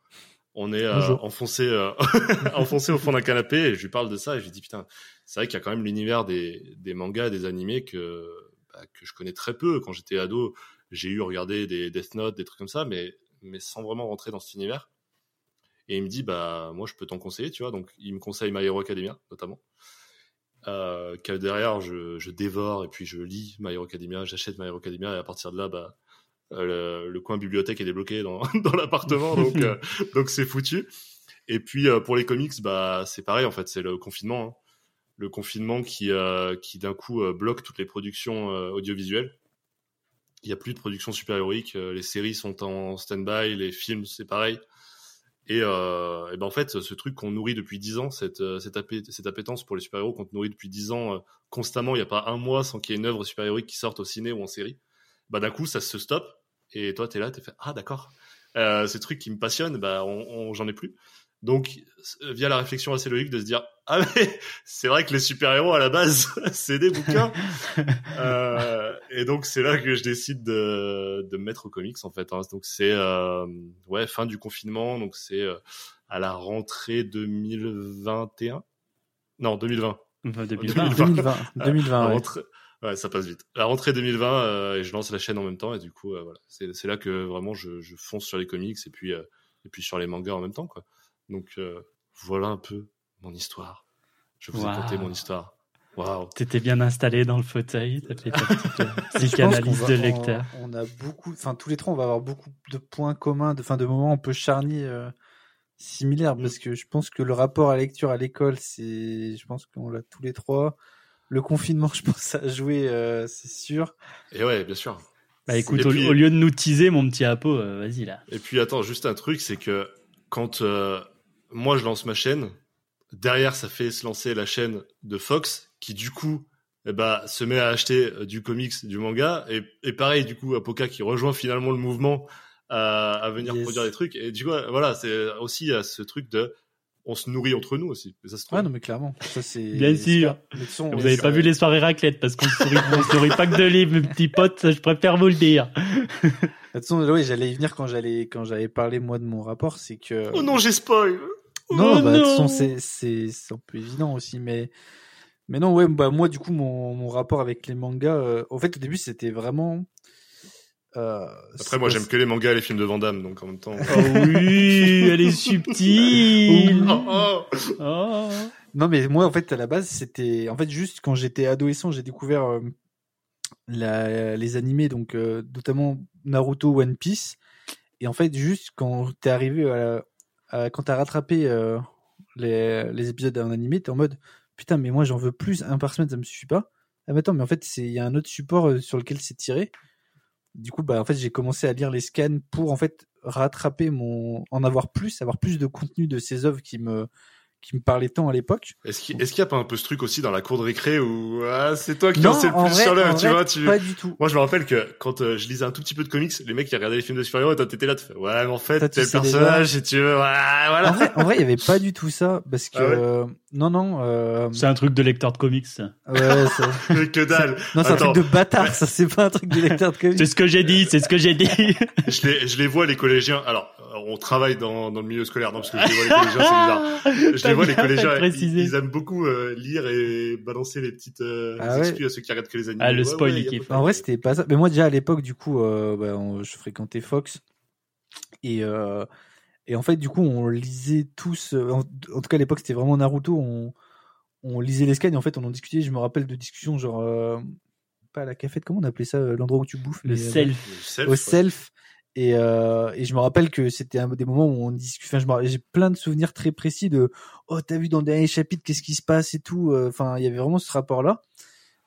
On est euh, enfoncé, enfoncé au fond d'un canapé et je lui parle de ça et je lui dis putain, c'est vrai qu'il y a quand même l'univers des, des mangas, des animés que, bah, que je connais très peu. Quand j'étais ado, j'ai eu regardé des Death Note, des trucs comme ça, mais, mais sans vraiment rentrer dans cet univers. Et il me dit, bah, moi, je peux t'en conseiller, tu vois. Donc, il me conseille My Hero Academia, notamment. Euh, que derrière, je, je dévore et puis je lis My Hero Academia, j'achète My Hero Academia et à partir de là, bah, euh, le, le coin bibliothèque est débloqué dans, dans l'appartement, donc euh, donc c'est foutu. Et puis euh, pour les comics, bah c'est pareil en fait, c'est le confinement, hein. le confinement qui qui d'un coup bloque toutes les productions audiovisuelles. Il y a plus de production super héroïque, euh, les séries sont en stand-by, les films c'est pareil. Et, euh, ben en fait, ce truc qu'on nourrit depuis 10 ans, cette, euh, cette, cette appétence pour les super-héros qu'on nourrit depuis 10 ans euh, constamment, il n'y a pas un mois sans qu'il y ait une œuvre super-héroïque qui sorte au ciné ou en série, bah d'un coup, ça se stoppe. Et toi, t'es là, t'es fait Ah, d'accord. Euh, ce truc qui me passionne, bah, on, on- j'en ai plus. Donc, euh, via la réflexion assez logique de se dire Ah, mais c'est vrai que les super-héros à la base, c'est des bouquins. Euh, et donc c'est là que je décide de, de me mettre aux comics en fait. hein. Donc c'est euh, ouais fin du confinement, donc c'est euh, à la rentrée 2021. Non 2020. Enfin, 2020. 2020, La 2020, ouais. rentrée- ouais, ça passe vite. La rentrée 2020 euh, et je lance la chaîne en même temps et du coup euh, voilà c'est c'est là que vraiment je, je fonce sur les comics et puis euh, et puis sur les mangas en même temps quoi. Donc euh, voilà un peu mon histoire. Je vous ai Waouh. conté mon histoire. Waouh. T'étais bien installé dans le fauteuil, t'as fait ta petite euh, va- de on- lecteur. On, a beaucoup, enfin tous les trois, on va avoir beaucoup de points communs, de, fin, de moments un peu charnis euh, similaires, Mm. parce que je pense que le rapport à la lecture à l'école, c'est, je pense qu'on l'a tous les trois. Le confinement, je pense, ça a joué, euh, c'est sûr. Et ouais bien sûr. Bah écoute, au, puis- au lieu de nous teaser, mon petit Apo, euh, vas-y là. Et puis attends, juste un truc, c'est que quand euh, moi je lance ma chaîne, derrière ça fait se lancer la chaîne de Fox, qui du coup eh ben, se met à acheter euh, du comics, du manga, et, et pareil du coup Apoca qui rejoint finalement le mouvement à, à venir Yes. produire des trucs. Et du coup voilà, c'est aussi y a ce truc de on se nourrit entre nous aussi. Et ça se trouve. Ouais, non, mais clairement, ça c'est. Bien sûr. Vous on- avez pas vu les soirées raclette parce qu'on se nourrit, on se nourrit pas que de livres, mes petits potes, ça, je préfère vous le dire. De toute façon, oui, j'allais y venir quand j'allais, quand j'avais parlé moi de mon rapport, c'est que. Oh non, j'ai spoil. Non, Oh bah, de toute façon, non. c'est, un peu évident aussi, mais, mais non, ouais, bah, moi, du coup, mon, mon rapport avec les mangas, euh, au fait, au début, c'était vraiment, euh, Après moi j'aime que les mangas et les films de Van Damme, donc en même temps. Oh oui, elle est subtile. Oh, oh. Oh. Non, mais moi, en fait, à la base, c'était, en fait, juste quand j'étais adolescent, j'ai découvert euh, la, les animés, donc, euh, notamment Naruto, One Piece. Et en fait, juste quand t'es arrivé à, la- à- quand t'as rattrapé euh, les, épisodes en animé, t'es en mode putain, mais moi j'en veux plus, un par semaine ça me suffit pas. Ah mais attends, mais en fait il y a un autre support euh, sur lequel c'est tiré. Du coup, bah en fait j'ai commencé à lire les scans pour en fait rattraper mon, en avoir plus, avoir plus de contenu de ces œuvres qui me qui me parlaient tant à l'époque. Est-ce qu'il qu'il y a pas un peu ce truc aussi dans la cour de récré où ah, c'est toi qui Non, en sais le plus vrai- sur en tu vrai, vois tu... Pas du tout. Moi, je me rappelle que quand euh, je lisais un tout petit peu de comics, les mecs qui regardaient les films de super-héros, toi, t'étais là, tu fais, ouais, mais en fait, tel sais personnage, si tu veux, ouais, En voilà. en vrai, il y avait pas du tout ça parce que Ah ouais euh, non non euh, C'est un truc de lecteur de comics. ça. ouais, ça- que dalle. non c'est un truc de bâtard ça c'est pas un truc de lecteur de comics. C'est ce que j'ai dit, c'est ce que j'ai dit. Je les, je les vois, les collégiens. Alors, euh, on travaille dans, dans le milieu scolaire, non, parce que je les vois, les collégiens, c'est bizarre. Je les vois, les collégiens, ils, aiment beaucoup euh, lire et balancer les petites euh, Ah les ouais. excuses à ceux qui regardent que les animés. Ah, le Ouais, spoil, ouais, En vrai, c'était pas ça. Mais moi, déjà à l'époque, du coup, euh, bah, on- je fréquentais Fox. Et, euh, et en fait, du coup, on lisait tous. euh, En, en tout cas, à l'époque, c'était vraiment Naruto. On, on lisait les scans et en fait, on en discutait. Je me rappelle de discussions genre. euh, pas à la cafette, comment on appelait ça euh, L'endroit où tu bouffes Le mais, euh, self. Le self, Au ouais. self. Et, euh, et je me rappelle que c'était un des moments où on discute. Enfin, j'ai plein de souvenirs très précis de oh t'as vu dans le dernier chapitre qu'est-ce qui se passe et tout. euh, Enfin, il y avait vraiment ce rapport-là.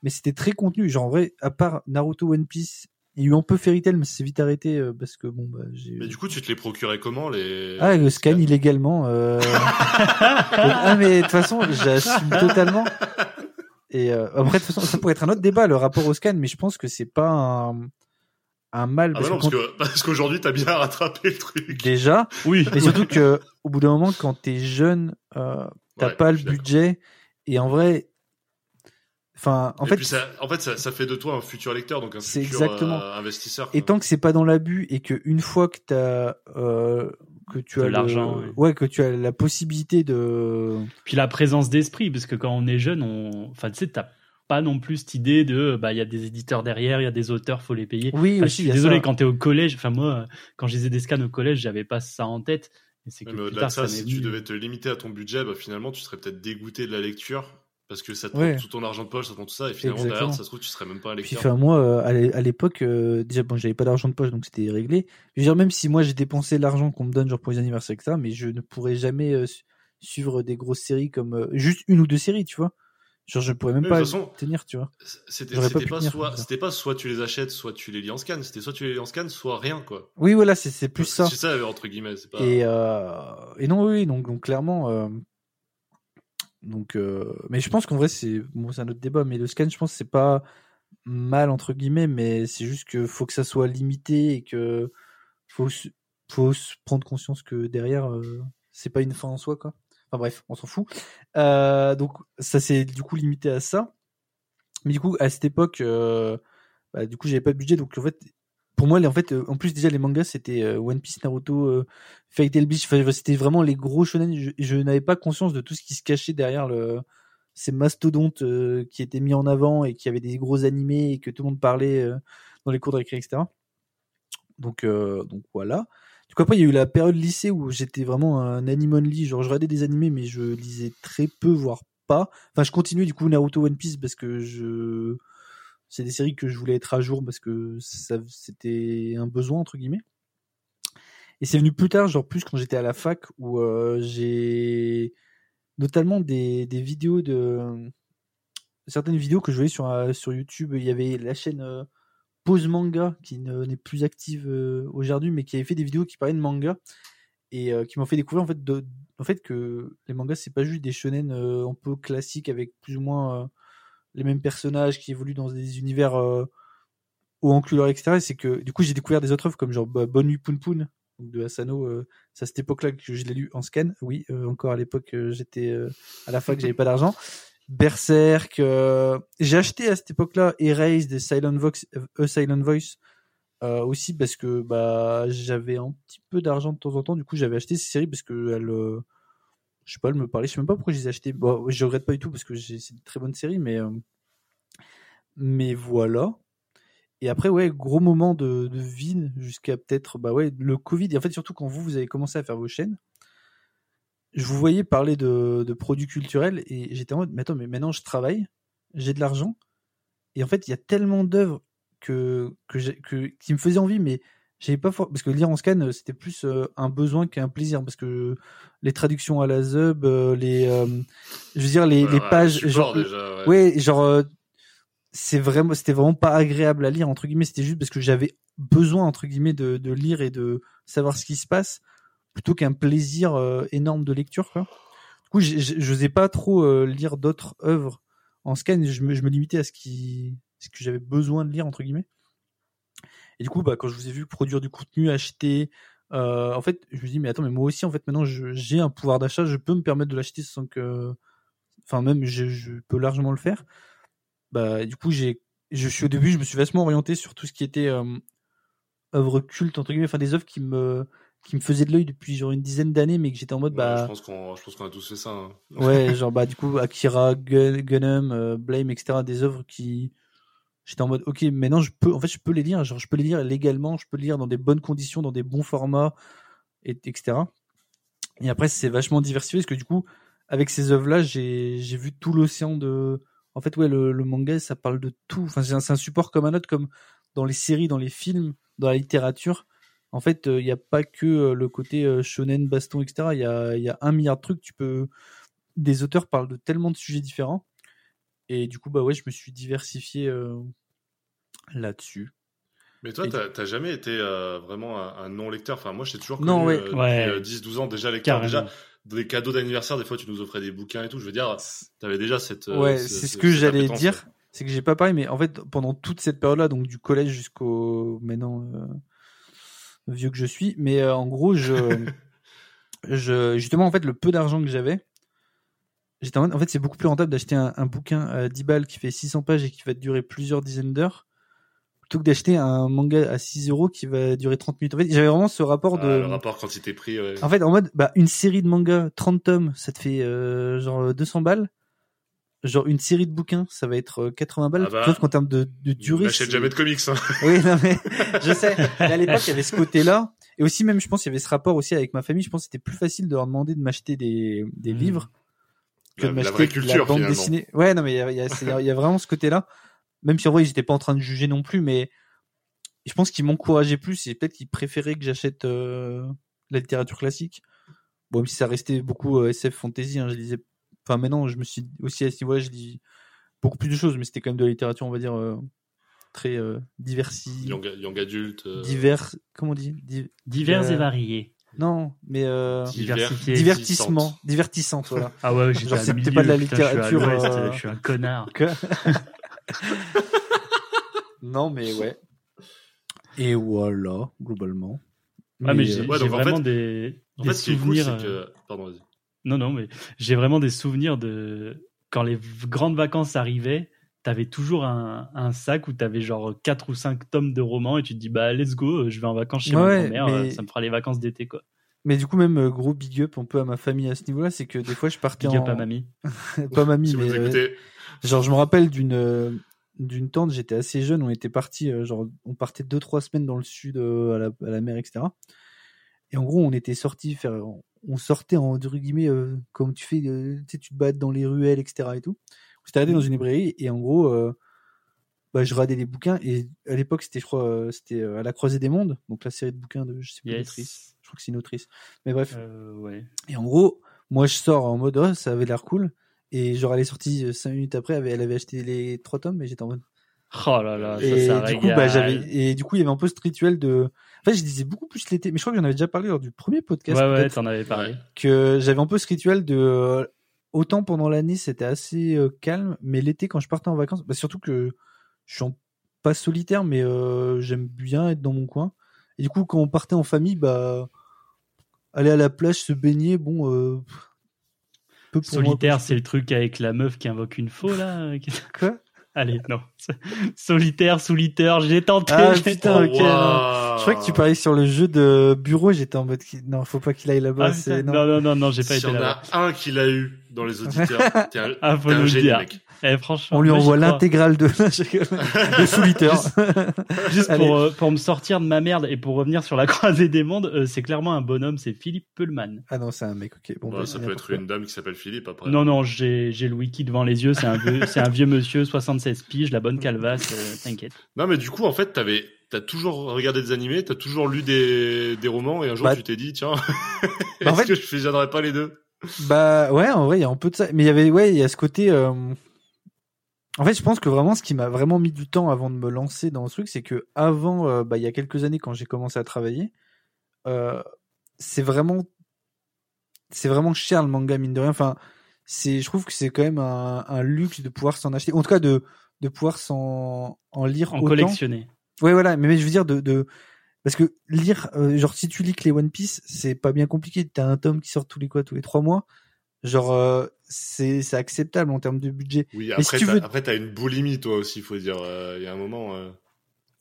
Mais c'était très contenu. Genre en vrai, à part Naruto, One Piece, il y a eu un peu Fairy Tail, mais c'est vite arrêté euh, parce que bon bah j'ai. Mais du coup, tu te les procurais comment, les... Ah, le scan illégalement. Euh... ah, mais de toute façon, j'assume totalement. Et euh, après, de toute façon, ça pourrait être un autre débat, le rapport au scan, mais je pense que c'est pas un, un mal. Ah parce bah non, que parce que, parce qu'aujourd'hui, t'as bien rattrapé le truc. déjà, Oui. mais surtout que au bout d'un moment, quand t'es jeune, euh, t'as Ouais, pas je le budget, et en vrai, enfin, en Et fait, ça, en fait, ça, ça fait de toi un futur lecteur, donc un futur exactement. euh, investisseur. et tant que c'est pas dans l'abus et que une fois que t'as euh, que tu as l'argent, ouais. ouais, que tu as la possibilité de Puis la présence d'esprit, parce que quand on est jeune, on, enfin, tu sais, t'as pas non plus cette idée de, bah, il y a des éditeurs derrière, il y a des auteurs, faut les payer. oui Enfin, je suis désolé, ça. quand t'es au collège, enfin, moi, quand je lisais des scans au collège, j'avais pas ça en tête. Et c'est que mais plus tard, ça, m'est si tu devais te limiter à ton budget, bah, finalement, tu serais peut-être dégoûté de la lecture. Parce que ça te Ouais. prend tout ton argent de poche, ça te prend tout ça, et finalement, Exactement. derrière, ça se trouve, tu serais même pas un Puis lecteur. enfin moi euh, à l'é- à l'époque euh, déjà bon j'avais pas d'argent de poche donc c'était réglé. Je veux dire même si moi j'ai dépensé l'argent qu'on me donne genre pour les anniversaires etc mais je ne pourrais jamais euh, su- suivre des grosses séries comme euh, juste une ou deux séries tu vois. Genre je pourrais même Mais pas de toute façon, tenir tu vois. C'était pas tenir soit, comme ça. c'était pas soit tu les achètes, soit tu les lis en scan. C'était soit tu les lis en scan, soit rien, quoi. Oui voilà c'est plus ça. C'est ça, entre guillemets. Pas... Et et non oui donc donc clairement donc euh, mais je pense qu'en vrai c'est un autre débat mais le scan je pense c'est pas mal entre guillemets mais c'est juste que faut que ça soit limité et que faut faut prendre conscience que derrière euh, c'est pas une fin en soi quoi. Enfin bref on s'en fout. Euh, donc ça c'est du coup limité à ça. Mais du coup à cette époque bah, du coup j'avais pas de budget donc en fait pour moi en fait euh, en plus déjà les mangas c'était euh, One Piece Naruto euh, Fairy Tail Beach c'était vraiment les gros shonen. Je, je n'avais pas conscience de tout ce qui se cachait derrière le ces mastodontes euh, qui étaient mis en avant et qui avaient des gros animés et que tout le monde parlait euh, dans les cours de récré etc donc euh, donc voilà. Du coup après il y a eu la période lycée où j'étais vraiment un anime only. Genre je regardais des animés mais je lisais très peu voire pas. Enfin je continuais du coup Naruto One Piece parce que je c'est des séries que je voulais être à jour parce que c'était un besoin entre guillemets. Et c'est venu plus tard genre plus quand j'étais à la fac où euh, j'ai notamment des, des vidéos de certaines vidéos que je voyais sur euh, sur YouTube. Il y avait la chaîne euh, Pause Manga qui ne- n'est plus active euh, aujourd'hui mais qui avait fait des vidéos qui parlaient de manga et qui m'ont fait découvrir en fait en fait que les mangas c'est pas juste des shonen un peu classiques avec plus ou moins les mêmes personnages qui évoluent dans des univers euh, en couleur etc Et c'est que du coup j'ai découvert des autres œuvres comme genre bah, Bonne nuit Poun Poun de Asano euh, c'est à cette époque là que je l'ai lu en scan. Oui euh, encore à l'époque euh, j'étais euh, à la fac j'avais pas d'argent. Berserk j'ai acheté à cette époque là Erased de Silent Silent Voice aussi parce que bah j'avais un petit peu d'argent de temps en temps. Du coup j'avais acheté ces séries parce que je sais pas elles me parlaient je sais même pas pourquoi je les ai achetées. Bon, je regrette pas du tout parce que c'est une très bonne série mais euh, mais voilà. Et après ouais gros moment de, de vide jusqu'à peut-être bah ouais le Covid. Et en fait surtout quand vous vous avez commencé à faire vos chaînes je vous voyais parler de, de produits culturels et j'étais en mode mais attends mais maintenant je travaille j'ai de l'argent. Et en fait il y a tellement d'œuvres que, que qui me faisaient envie mais j'avais pas for- parce que lire en scan euh, c'était plus euh, un besoin qu'un plaisir parce que les traductions à la zub euh, les je veux dire les, Ouais, les ouais, pages support, genre déjà, ouais. ouais genre c'est vraiment c'était vraiment pas agréable à lire entre guillemets c'était juste parce que j'avais besoin entre guillemets de, de lire et de savoir ce qui se passe plutôt qu'un plaisir énorme de lecture quoi du coup j'ai- j'osais pas trop lire d'autres œuvres en scan je me, je me limitais à ce qui ce que j'avais besoin de lire entre guillemets et du coup bah quand je vous ai vu produire du contenu acheter euh, en fait je me dis mais attends mais moi aussi en fait maintenant j'ai un pouvoir d'achat je peux me permettre de l'acheter sans que enfin même je, je peux largement le faire bah du coup j'ai je suis au début je me suis vachement orienté sur tout ce qui était euh, œuvres cultes entre guillemets enfin des œuvres qui me qui me faisaient de l'œil depuis genre une dizaine d'années mais que j'étais en mode Ouais, bah je pense qu'on je pense qu'on a tous fait ça. hein. ouais genre bah du coup Akira Gun, Gunham euh, Blame etc des œuvres qui j'étais en mode ok maintenant je peux en fait je peux les lire je peux les lire légalement je peux les lire dans des bonnes conditions dans des bons formats et, etc et après c'est vachement diversifié parce que du coup avec ces œuvres là j'ai j'ai vu tout l'océan de en fait ouais le, manga ça parle de tout. Enfin c'est un, support comme un autre comme dans les séries dans les films dans la littérature. En fait il n'y a pas que euh, le côté euh, shonen baston etc il y a il y a un milliard de trucs. Tu peux des auteurs parlent de tellement de sujets différents et du coup bah ouais je me suis diversifié euh, là-dessus Mais toi, t'as t'as jamais été euh, vraiment un, un non-lecteur? Enfin, moi, j'ai toujours Non, connu ouais. euh, depuis, Ouais. euh, 10-12 ans déjà lecteur. Carrément. Déjà, des cadeaux d'anniversaire, des fois, tu nous offrais des bouquins et tout. Je veux dire, t'avais déjà cette. euh, ouais ce- c'est ce ce- que j'allais dire c'est que j'ai pas parlé mais en fait pendant toute cette période là donc du collège jusqu'au maintenant euh, vieux que je suis mais euh, en gros je je justement en fait le peu d'argent que j'avais j'étais en mode- en fait c'est beaucoup plus rentable d'acheter un, un bouquin à 10 balles qui fait 600 pages et qui va durer plusieurs dizaines d'heures plutôt que d'acheter un manga à 6 euros qui va durer 30 minutes en fait j'avais vraiment ce rapport Ah, de le rapport quantité-prix, ouais. en fait, en mode, bah, une série de mangas, 30 tomes, ça te fait euh, genre 200 balles. Genre une série de bouquins, ça va être euh, 80 balles. Ah bah, Sauf qu'en termes de, de durée. N'achète jamais de comics. Hein. Oui, non mais je sais. Mais à l'époque, il y avait ce côté-là. Et aussi, même, je pense, il y avait ce rapport aussi avec ma famille. Je pense que c'était plus facile de leur demander de m'acheter des, des Mhm. livres que La- de la m'acheter culture, la bande finalement. dessinée. Ouais, non mais il y a, il y, a, y a vraiment ce côté-là. Même si en vrai, ils étaient pas en train de juger non plus, mais je pense qu'ils m'encourageaient plus et peut-être qu'ils préféraient que j'achète euh, la littérature classique. Bon, même si ça restait beaucoup euh, SF fantasy, hein, je lisais. Enfin, maintenant, je me suis aussi à ce niveau-là, je lis beaucoup plus de choses, mais c'était quand même de la littérature, on va dire, euh, très euh, diversi, Young, young adulte. euh, divers. Comment on dit? Di- Divers Euh, et variés. Non, mais euh, Diversifié. divertissement, divertissante, voilà. Ah ouais, j'étais c'était milieu, pas de la putain, je suis littérature, euh, Je suis un connard. Que- non, mais ouais. Et voilà, globalement. Ah, mais j'ai euh, Ouais, j'ai donc, en vraiment fait- des, En fait, cool, souvenirs. c'est euh, que. Pardon, vas-y. Non, non, mais j'ai vraiment des souvenirs de quand les grandes vacances arrivaient. T'avais toujours un, un sac où t'avais genre 4 ou 5 tomes de romans et tu te dis bah let's go, je vais en vacances chez Ouais, ma grand-mère, mais- euh, ça me fera les vacances d'été quoi. Mais du coup, même euh, gros big up un peu à ma famille à ce niveau-là, c'est que des fois je partais Big en. up à mamie. Pas mamie, Si mais. vous euh, écoutez, Genre, je me rappelle d'une euh, d'une tante, j'étais assez jeune, on était parti, genre, on partait deux trois semaines dans le sud euh, à, la, à la mer, etc. Et en gros, on était sorti faire, on sortait en entre guillemets euh, comme tu fais, euh, tu sais, tu te bats dans les ruelles, etc. Et tout. S'était arrêté dans une librairie et en gros, euh, bah, je radais des bouquins et à l'époque, c'était, je crois, euh, c'était euh, à la croisée des mondes, donc la série de bouquins de, je sais plus l'autrice. Je crois que c'est une autrice. Mais bref. Euh, ouais. Et en gros, moi, je sors en mode, oh, ça avait l'air cool. Et genre, elle est sortie cinq minutes après, elle avait, acheté les trois tomes, et j'étais en mode. Oh là là, ça, Et ça du coup, bah, j'avais, et du coup, il y avait un peu ce rituel de, en fait, je disais beaucoup plus l'été, mais je crois que j'en avais déjà parlé lors du premier podcast, Ouais, ouais, t'en avais parlé. Que j'avais un peu ce rituel de, autant pendant l'année, c'était assez euh, calme, mais l'été, quand je partais en vacances, bah, surtout que je suis en- pas solitaire, mais euh, j'aime bien être dans mon coin. Et du coup, quand on partait en famille, bah, aller à la plage, se baigner, bon, euh, peu pour moi, Solitaire, c'est le truc avec la meuf qui invoque une faux là. Quoi? Allez, non. Solitaire, solitaire, j'ai tenté. Ah, j'ai putain, tenté. ok. Je crois que tu parlais sur le jeu de bureau, j'étais en mode, non, faut pas qu'il aille là-bas, Ah, non. non, non, non, non, j'ai pas été y en là. a un qui l'a eu dans les auditeurs, t'es un, Ah, faut t'es un nous le génie, dire. mec. Eh, franchement, On lui envoie crois. l'intégrale de, de Solitaire. Juste Allez. pour, euh, pour me sortir de ma merde et pour revenir sur la croisée des mondes, euh, c'est clairement un bonhomme, c'est Philippe Peulman. Ah non, c'est un mec, ok. Bon, Bah, ça peut être une dame qui s'appelle Philippe après. Non, non, j'ai j'ai le wiki devant les yeux, c'est un, vieux- c'est un vieux monsieur, 76 piges, la bonne calvasse, euh, t'inquiète. Non, mais du coup, en fait, t'avais t'as toujours regardé des animés, t'as toujours lu des, des romans, et un jour Bah- tu t'es dit, tiens, Bah, est-ce en fait- que je fusionnerais pas les deux? Bah ouais, en vrai, il y a un peu de ça. Mais il y avait, ouais, il y a ce côté. euh, En fait, je pense que vraiment, ce qui m'a vraiment mis du temps avant de me lancer dans ce truc, c'est que avant, euh, bah, il y a quelques années, quand j'ai commencé à travailler, euh, c'est vraiment, c'est vraiment cher le manga mine de rien. Enfin, c'est, je trouve que c'est quand même un, un luxe de pouvoir s'en acheter, en tout cas de de pouvoir s'en en lire En autant. collectionner. Ouais, voilà. Mais, mais je veux dire de, de parce que lire, euh, genre si tu lis que les One Piece, c'est pas bien compliqué. T'as un tome qui sort tous les quoi, tous les trois mois. Genre euh, c'est c'est acceptable en termes de budget. Oui, Mais après, si tu t'as, veux- après, t'as une boulimie, toi aussi, faut dire. euh, Il y a un moment, euh,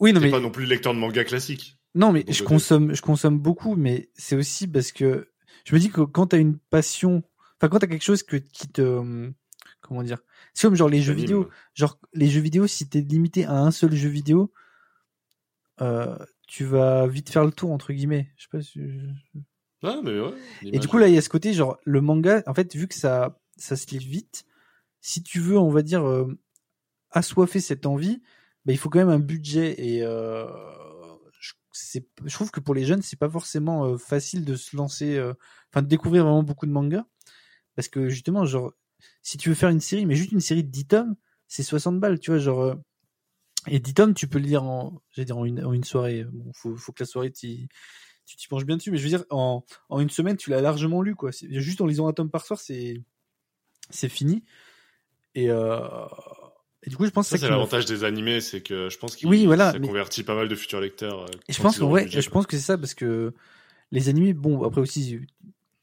Oui, non mais pas non plus lecteur de manga classique. non mais je consomme je consomme beaucoup, mais c'est aussi parce que je me dis que quand t'as une passion, enfin quand t'as quelque chose que qui te euh, comment dire, c'est comme genre les jeux vidéo. Genre les jeux vidéo, si t'es limité à un seul jeu vidéo, euh, tu vas vite faire le tour entre guillemets. Je sais pas si Ah, mais ouais. Et du coup, là, il y a ce côté, genre, le manga, en fait, vu que ça, ça se lit vite, si tu veux, on va dire, euh, assoiffer cette envie, bah, il faut quand même un budget. Et euh, je, trouve que pour les jeunes, c'est pas forcément facile de se lancer, enfin, de découvrir vraiment beaucoup de mangas. Parce que justement, genre, si tu veux faire une série, mais juste une série de 10 tomes, c'est 60 balles, tu vois, genre. Et 10 tomes, tu peux le lire en, dire en une, en une soirée. Bon, faut, faut que la soirée, tu t'y penches bien dessus, mais je veux dire, en, en une semaine, tu l'as largement lu, quoi. C'est- Juste en lisant un tome par soir, c'est, c'est fini. Et, euh, et du coup, je pense Ça, que c'est l'avantage des animés, c'est que je pense qu'il Oui, voilà, ça mais- convertit pas mal de futurs lecteurs. euh, Et je pense budget, je pense que c'est ça parce que les animés, bon, après aussi,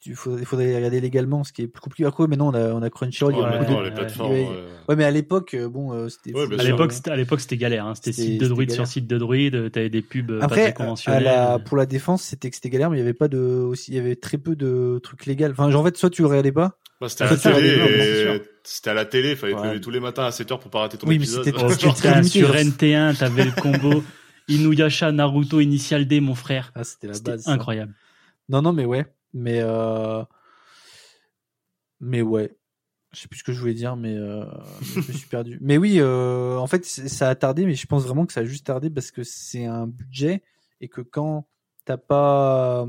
il faudrait, il faudrait regarder légalement, ce qui est plus compliqué. Après, maintenant, on a, on a Crunchyroll, il y Ouais, a de... les ouais, plateformes. ouais. euh, Ouais, mais à l'époque, euh, bon, euh, c'était. Ouais, À l'époque, c'était- à l'époque, c'était galère. Hein. C'était site de druide sur site de druide. T'avais des pubs pas Après, très à conventionnelles. la, pour la défense, c'était que c'était galère, mais il y avait pas de, aussi, il y avait très peu de trucs légaux. Enfin, genre, en fait, soit tu le regardais pas. bah, c'était à la télé. et-. C'était à la télé. Fallait te Ouais. lever tous les matins à 7h pour pas rater ton Oui, mais épisode. c'était- Oh, c'était limité, sur genre. NT1, t'avais le combo Inuyasha, Naruto, Initial D, mon frère. Ah, c'était la base. incroyable. Non, non, mais ouais. Mais, euh... mais ouais. Je sais plus ce que je voulais dire, mais euh... je me suis perdu. Mais oui, euh... en fait, ça a tardé, mais je pense vraiment que ça a juste tardé parce que c'est un budget et que quand t'as pas,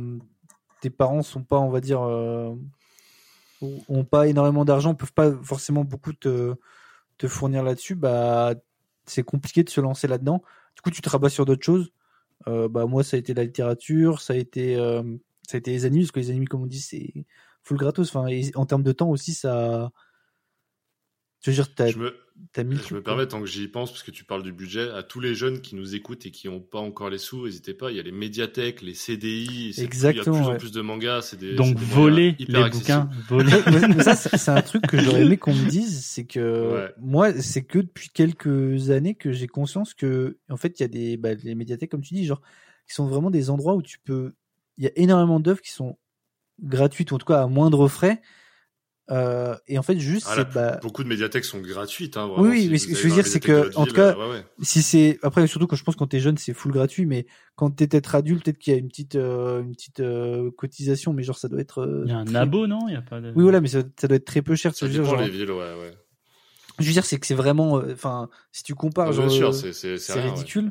tes parents sont pas, on va dire, ont pas énormément d'argent, peuvent pas forcément beaucoup te, fournir là-dessus, bah, c'est compliqué de se lancer là-dedans. Du coup, tu te rabats sur d'autres choses. Bah, moi, ça a été la littérature, ça a été, ça a été les animés, parce que les animés, comme on dit, c'est full gratos. Enfin, et en termes de temps aussi, ça. Je veux dire, t'as Je me, t'as mis je truc, me permets, tant que j'y pense, parce que tu parles du budget, à tous les jeunes qui nous écoutent et qui n'ont pas encore les sous, n'hésitez pas. Il y a les médiathèques, les CDI. c'est- Exactement, Il y a de plus ouais. en plus de mangas. C'est des, Donc, c'est des voler les bouquins. Voler. Ça, c'est c'est un truc que j'aurais aimé qu'on me dise, c'est que Ouais. moi, c'est que depuis quelques années que j'ai conscience que, en fait, il y a des, bah, les médiathèques, comme tu dis, genre, qui sont vraiment des endroits où tu peux, il y a énormément d'œuvres qui sont gratuites, ou en tout cas à moindre frais, euh, et en fait, juste, Ah, là, bah, Beaucoup de médiathèques sont gratuites. Hein, vraiment, Oui, oui, si mais vous ce que je veux dire, c'est que, en tout cas, euh, ouais, ouais. si c'est après surtout quand je pense que quand t'es jeune c'est full gratuit mais quand t'es peut-être adulte peut-être qu'il y a une petite euh, une petite euh, cotisation mais genre ça doit être euh, Il y a un très- abo, non? Il y a pas de... oui voilà mais ça, ça doit être très peu cher Ça je veux dire, dépend genre- les villes, ouais, ouais. je veux dire c'est que c'est vraiment euh, enfin si tu compares Ah, genre sûr, c'est ouais.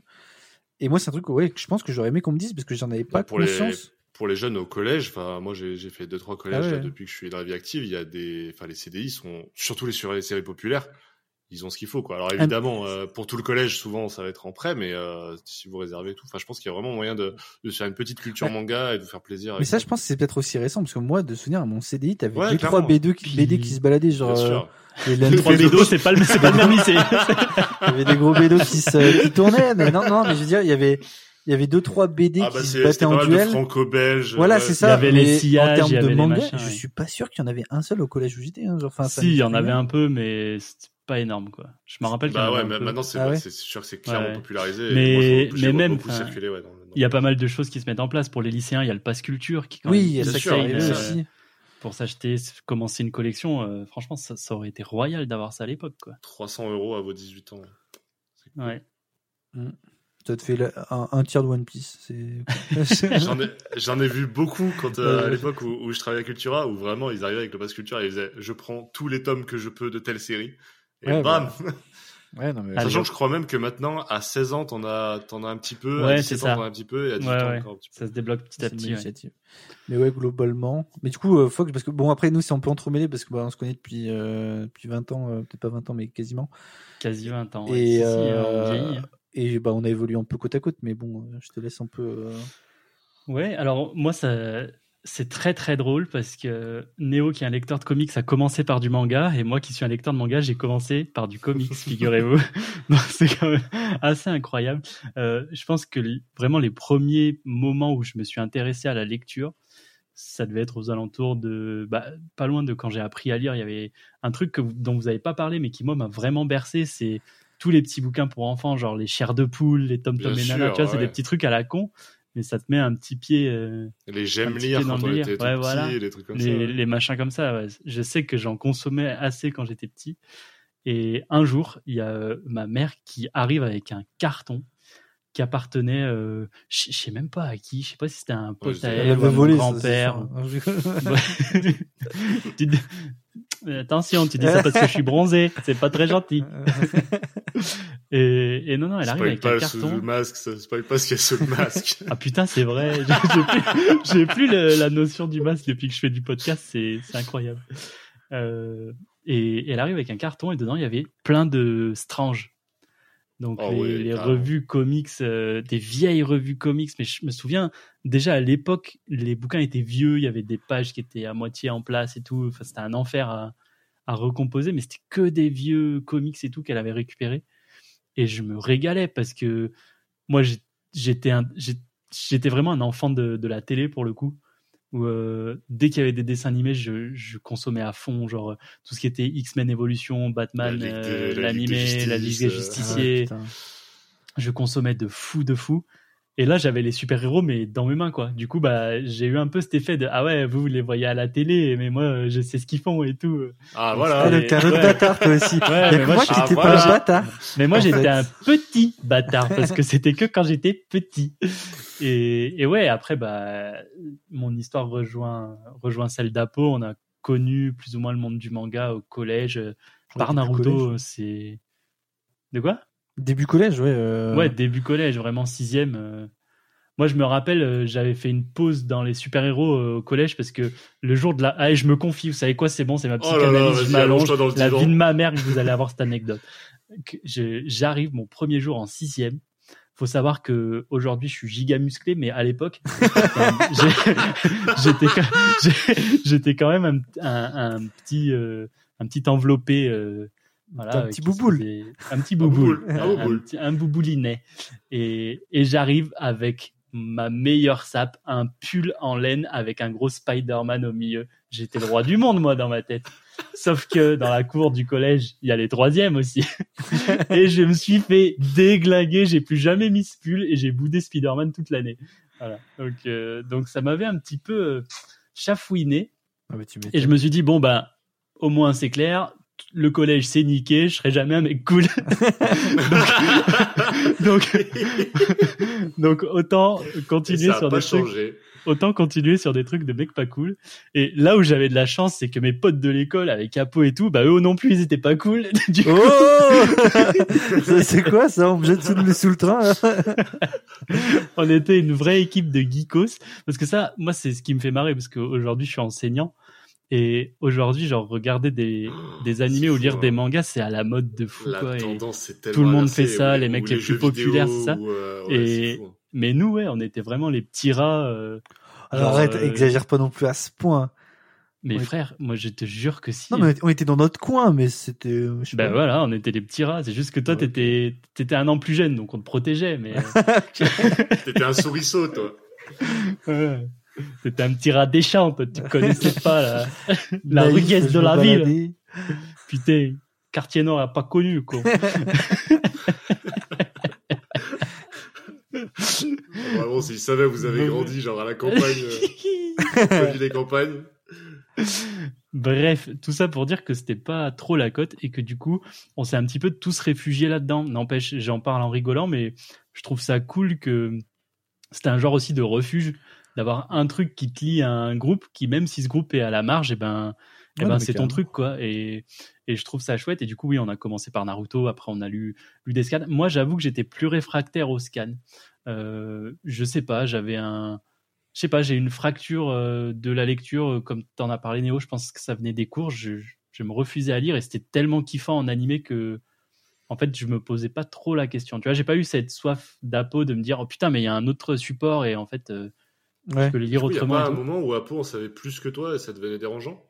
Et moi c'est un truc ouais que je pense que j'aurais aimé qu'on me dise parce que j'en avais pas Bah, pour les- conscience Pour les jeunes au collège, enfin moi j'ai j'ai fait deux trois collèges Ah ouais. là, depuis que je suis dans la vie active. Il y a des, enfin les CDI sont surtout les sur les séries populaires. Ils ont ce qu'il faut quoi. Ah, Alors évidemment, euh, pour tout le collège, souvent ça va être en prêt, mais euh, si vous réservez tout, enfin je pense qu'il y a vraiment moyen de, de faire une petite culture Ouais. manga et de vous faire plaisir. mais ça je pense que c'est peut-être aussi récent parce que moi de souvenir à mon CDI t'avais Ouais, deux trois. BD qui, BD qui se baladaient genre Bien euh, sûr. les Les trois bédos, c'est pas le, c'est pas le même lycée. il y avait des gros BD qui se qui tournaient mais non non mais je veux dire il y avait il y avait deux trois BD Ah bah qui se battaient en duel franco-belge. Voilà, ouais. c'est ça. Il y avait les sillages, en termes il y de avait manga, machins, je ouais. suis pas sûr qu'il y en avait un seul au collège où j'étais. Hein, genre, enfin, si, il y en avait un peu, mais pas énorme, quoi. Je me rappelle qu'il y en Bah ouais, maintenant c'est Ah ouais, sûr que c'est clairement Ouais. popularisé. Mais- moi, mais même, enfin, ouais, Il y a pas mal de choses qui se mettent en place pour les lycéens. Il y a le pass culture qui, quand Oui, il y a ça sûr, qui ça. aussi. pour s'acheter, commencer une collection. euh, franchement, ça, ça aurait été royal d'avoir ça à l'époque, quoi. 300 euros à vos 18 ans. Cool. Ouais. Ça te fait la- un, un tiers de One Piece. J'en ai, vu beaucoup quand euh, à l'époque où, où je travaillais à Cultura, où vraiment ils arrivaient avec le pass Cultura et ils disaient je prends tous les tomes que je peux de telle série et Ouais, bam. Ouais, non, mais Sachant que je crois même que maintenant, à 16 ans, t'en as, t'en as un petit peu. Ouais, à c'est 17 ans, ça. t'en as un petit peu. Et à 18 Ouais, ans, ouais. encore un petit peu. Ça se débloque petit à petit. ouais. initiative. Mais ouais, globalement. Mais du coup, euh, Fox, parce que bon, après, nous, c'est un peu entremêlé parce que bah, on se connaît depuis, euh, depuis 20 ans, euh, peut-être pas 20 ans, mais quasiment. Quasi 20 ans. Et, Si, euh, on vieillit. hein. Et bah, on a évolué un peu côte à côte, mais bon, euh, je te laisse un peu. euh, Ouais, alors moi, ça, c'est très très drôle parce que Néo, qui est un lecteur de comics, a commencé par du manga et moi, qui suis un lecteur de manga, j'ai commencé par du comics, figurez-vous. C'est quand même assez incroyable. Euh, je pense que vraiment les premiers moments où je me suis intéressé à la lecture, ça devait être aux alentours de, bah, pas loin de quand j'ai appris à lire. Il y avait un truc que dont vous n'avez pas parlé, mais qui moi m'a vraiment bercé, c'est tous les petits bouquins pour enfants, genre les chairs de poule, les Tom Tom Bien et Nana, tu vois, c'est des petits trucs à la con, mais ça te met un petit pied. euh, Les j'aime Un lire quand on était tout Ouais, petit, voilà. des trucs comme les, ça. ouais. les machins comme ça. ouais. Je sais que j'en consommais assez quand j'étais petit. Et un jour, il y a euh, ma mère qui arrive avec un carton qui appartenait, euh, je sais même pas à qui, je sais pas si c'était un pote à elle, ou ça, grand-père. Tu Mais Attention, tu dis ça parce que je suis bronzé, c'est pas très gentil. Et, et non, non, elle arrive avec pas un sous le carton. masque, ça spoil pas ce qu'il y a sous le masque. Ah putain, c'est vrai. J'ai plus, j'ai plus le- la notion du masque depuis que je fais du podcast. C'est c'est incroyable. Euh, et, et elle arrive avec un carton et dedans il y avait plein de Strange. Donc Oh les, oui, les carrément. revues comics, euh, des vieilles revues comics. Mais je me souviens déjà à l'époque, les bouquins étaient vieux. Il y avait des pages qui étaient à moitié en place et tout. Enfin, c'était un enfer à, à recomposer. Mais c'était que des vieux comics et tout qu'elle avait récupéré. Et je me régalais parce que moi j'étais vraiment un enfant de, de la télé pour le coup où euh, dès qu'il y avait des dessins animés je, je consommais à fond genre euh, tout ce qui était X-Men Evolution Batman La Ligue de- euh, la Ligue de l'animé la Ligue Justice, des Ouais, Justiciers putain. je consommais de fou de fou et là j'avais les super héros mais dans mes mains quoi du coup bah j'ai eu un peu cet effet de ah ouais vous vous les voyez à la télé mais moi euh, je sais ce qu'ils font et tout Ah voilà. Le autre ouais. bâtard, toi aussi. Ouais, mais moi, moi ah, n'étais pas voilà. un bâtard. Mais moi, j'étais un petit bâtard parce que c'était que quand j'étais petit. Et, et ouais, après, bah, mon histoire rejoint, rejoint celle d'Apo. On a connu plus ou moins le monde du manga au collège. Par Naruto, c'est. De quoi? Début collège, ouais. euh, Ouais, début collège, vraiment sixième. euh. Moi, je me rappelle, euh, j'avais fait une pause dans les super-héros au collège parce que le jour de la. Ah, et je me confie, vous savez quoi, c'est bon, c'est ma Oh psychanalyse, je vas-y, m'allonge. allonge-toi dans le La vie de ma mère, que vous allez avoir cette anecdote. Je- J'arrive mon premier jour en sixième. Faut savoir que aujourd'hui je suis giga musclé, mais à l'époque j'ai- j'étais quand- j'ai- j'étais quand même un, un- un petit euh, un petit enveloppé. Euh, voilà, Un petit bouboule. Un petit bouboule. un un, petit- un bouboulinet. Et, et j'arrive avec ma meilleure sape, un pull en laine avec un gros Spider-Man au milieu. J'étais le roi du monde, moi, dans ma tête. Sauf que dans la cour du collège, il y a les troisièmes aussi. et je me suis fait déglinguer. J'ai plus jamais mis ce pull et j'ai boudé Spider-Man toute l'année. Voilà. Donc, euh, donc ça m'avait un petit peu euh, chafouiné. Ah, bah, tu Et je me suis dit, bon, ben, au moins c'est clair. Le collège, c'est niqué. Je serai jamais un mec cool. donc, donc, autant continuer sur des trucs changé. autant continuer sur des trucs de mecs pas cool. Et là où j'avais de la chance, c'est que mes potes de l'école avec Capo et tout, bah eux non plus, ils étaient pas cool. Du coup, Oh C'est quoi ça? On me jette sous le, sous le train on était une vraie équipe de geekos. Parce que ça, moi, c'est ce qui me fait marrer, parce qu'aujourd'hui, je suis enseignant. Et aujourd'hui, genre, regarder des, des animés ou lire hein. des mangas, c'est à la mode de fou, La quoi. Et- tendance, c'est tellement tout le monde fait ça, ou les ou mecs les plus populaires, c'est ça. ou, euh, ouais, Et- fou. Mais nous, ouais, on était vraiment les petits rats. euh, Alors genre, arrête, euh, exagère pas non plus à ce point. Mais Ouais. frère, moi, je te jure que si. Non mais on était dans notre coin, mais c'était. euh, Ben pas. voilà, on était les petits rats. C'est juste que toi, t'étais, t'étais un an plus jeune, donc on te protégeait. Mais T'étais un souriceau, toi. Ouais. T'étais un petit rat des champs, toi. Tu connaissais pas la, la Naïf, ruguesse je de la ville. Putain, quartier nord a pas connu quoi. Vraiment, s'ils savaient, vous avez grandi, genre à la campagne, euh, les campagnes. Bref, tout ça pour dire que c'était pas trop la cote et que du coup, on s'est un petit peu tous réfugiés là-dedans. N'empêche, j'en parle en rigolant, mais je trouve ça cool que c'était un genre aussi de refuge d'avoir un truc qui te lie à un groupe qui, même si ce groupe est à la marge, et ben, eh ben c'est ton truc quoi. Et, et je trouve ça chouette. Et du coup, oui, on a commencé par Naruto, après on a lu, lu des scans. Moi, j'avoue que j'étais plus réfractaire aux scans. Euh, je sais pas, j'avais un, je sais pas, j'ai une fracture euh, de la lecture, euh, comme t'en as parlé Néo, je pense que ça venait des cours, je, je me refusais à lire et c'était tellement kiffant en animé que en fait, je me posais pas trop la question. Tu vois, j'ai pas eu cette soif d'apo de me dire oh putain, mais il y a un autre support et en fait, euh, Ouais. je peux les lire Il y a autrement. pas un moment où Apo en savait plus que toi et ça devenait dérangeant?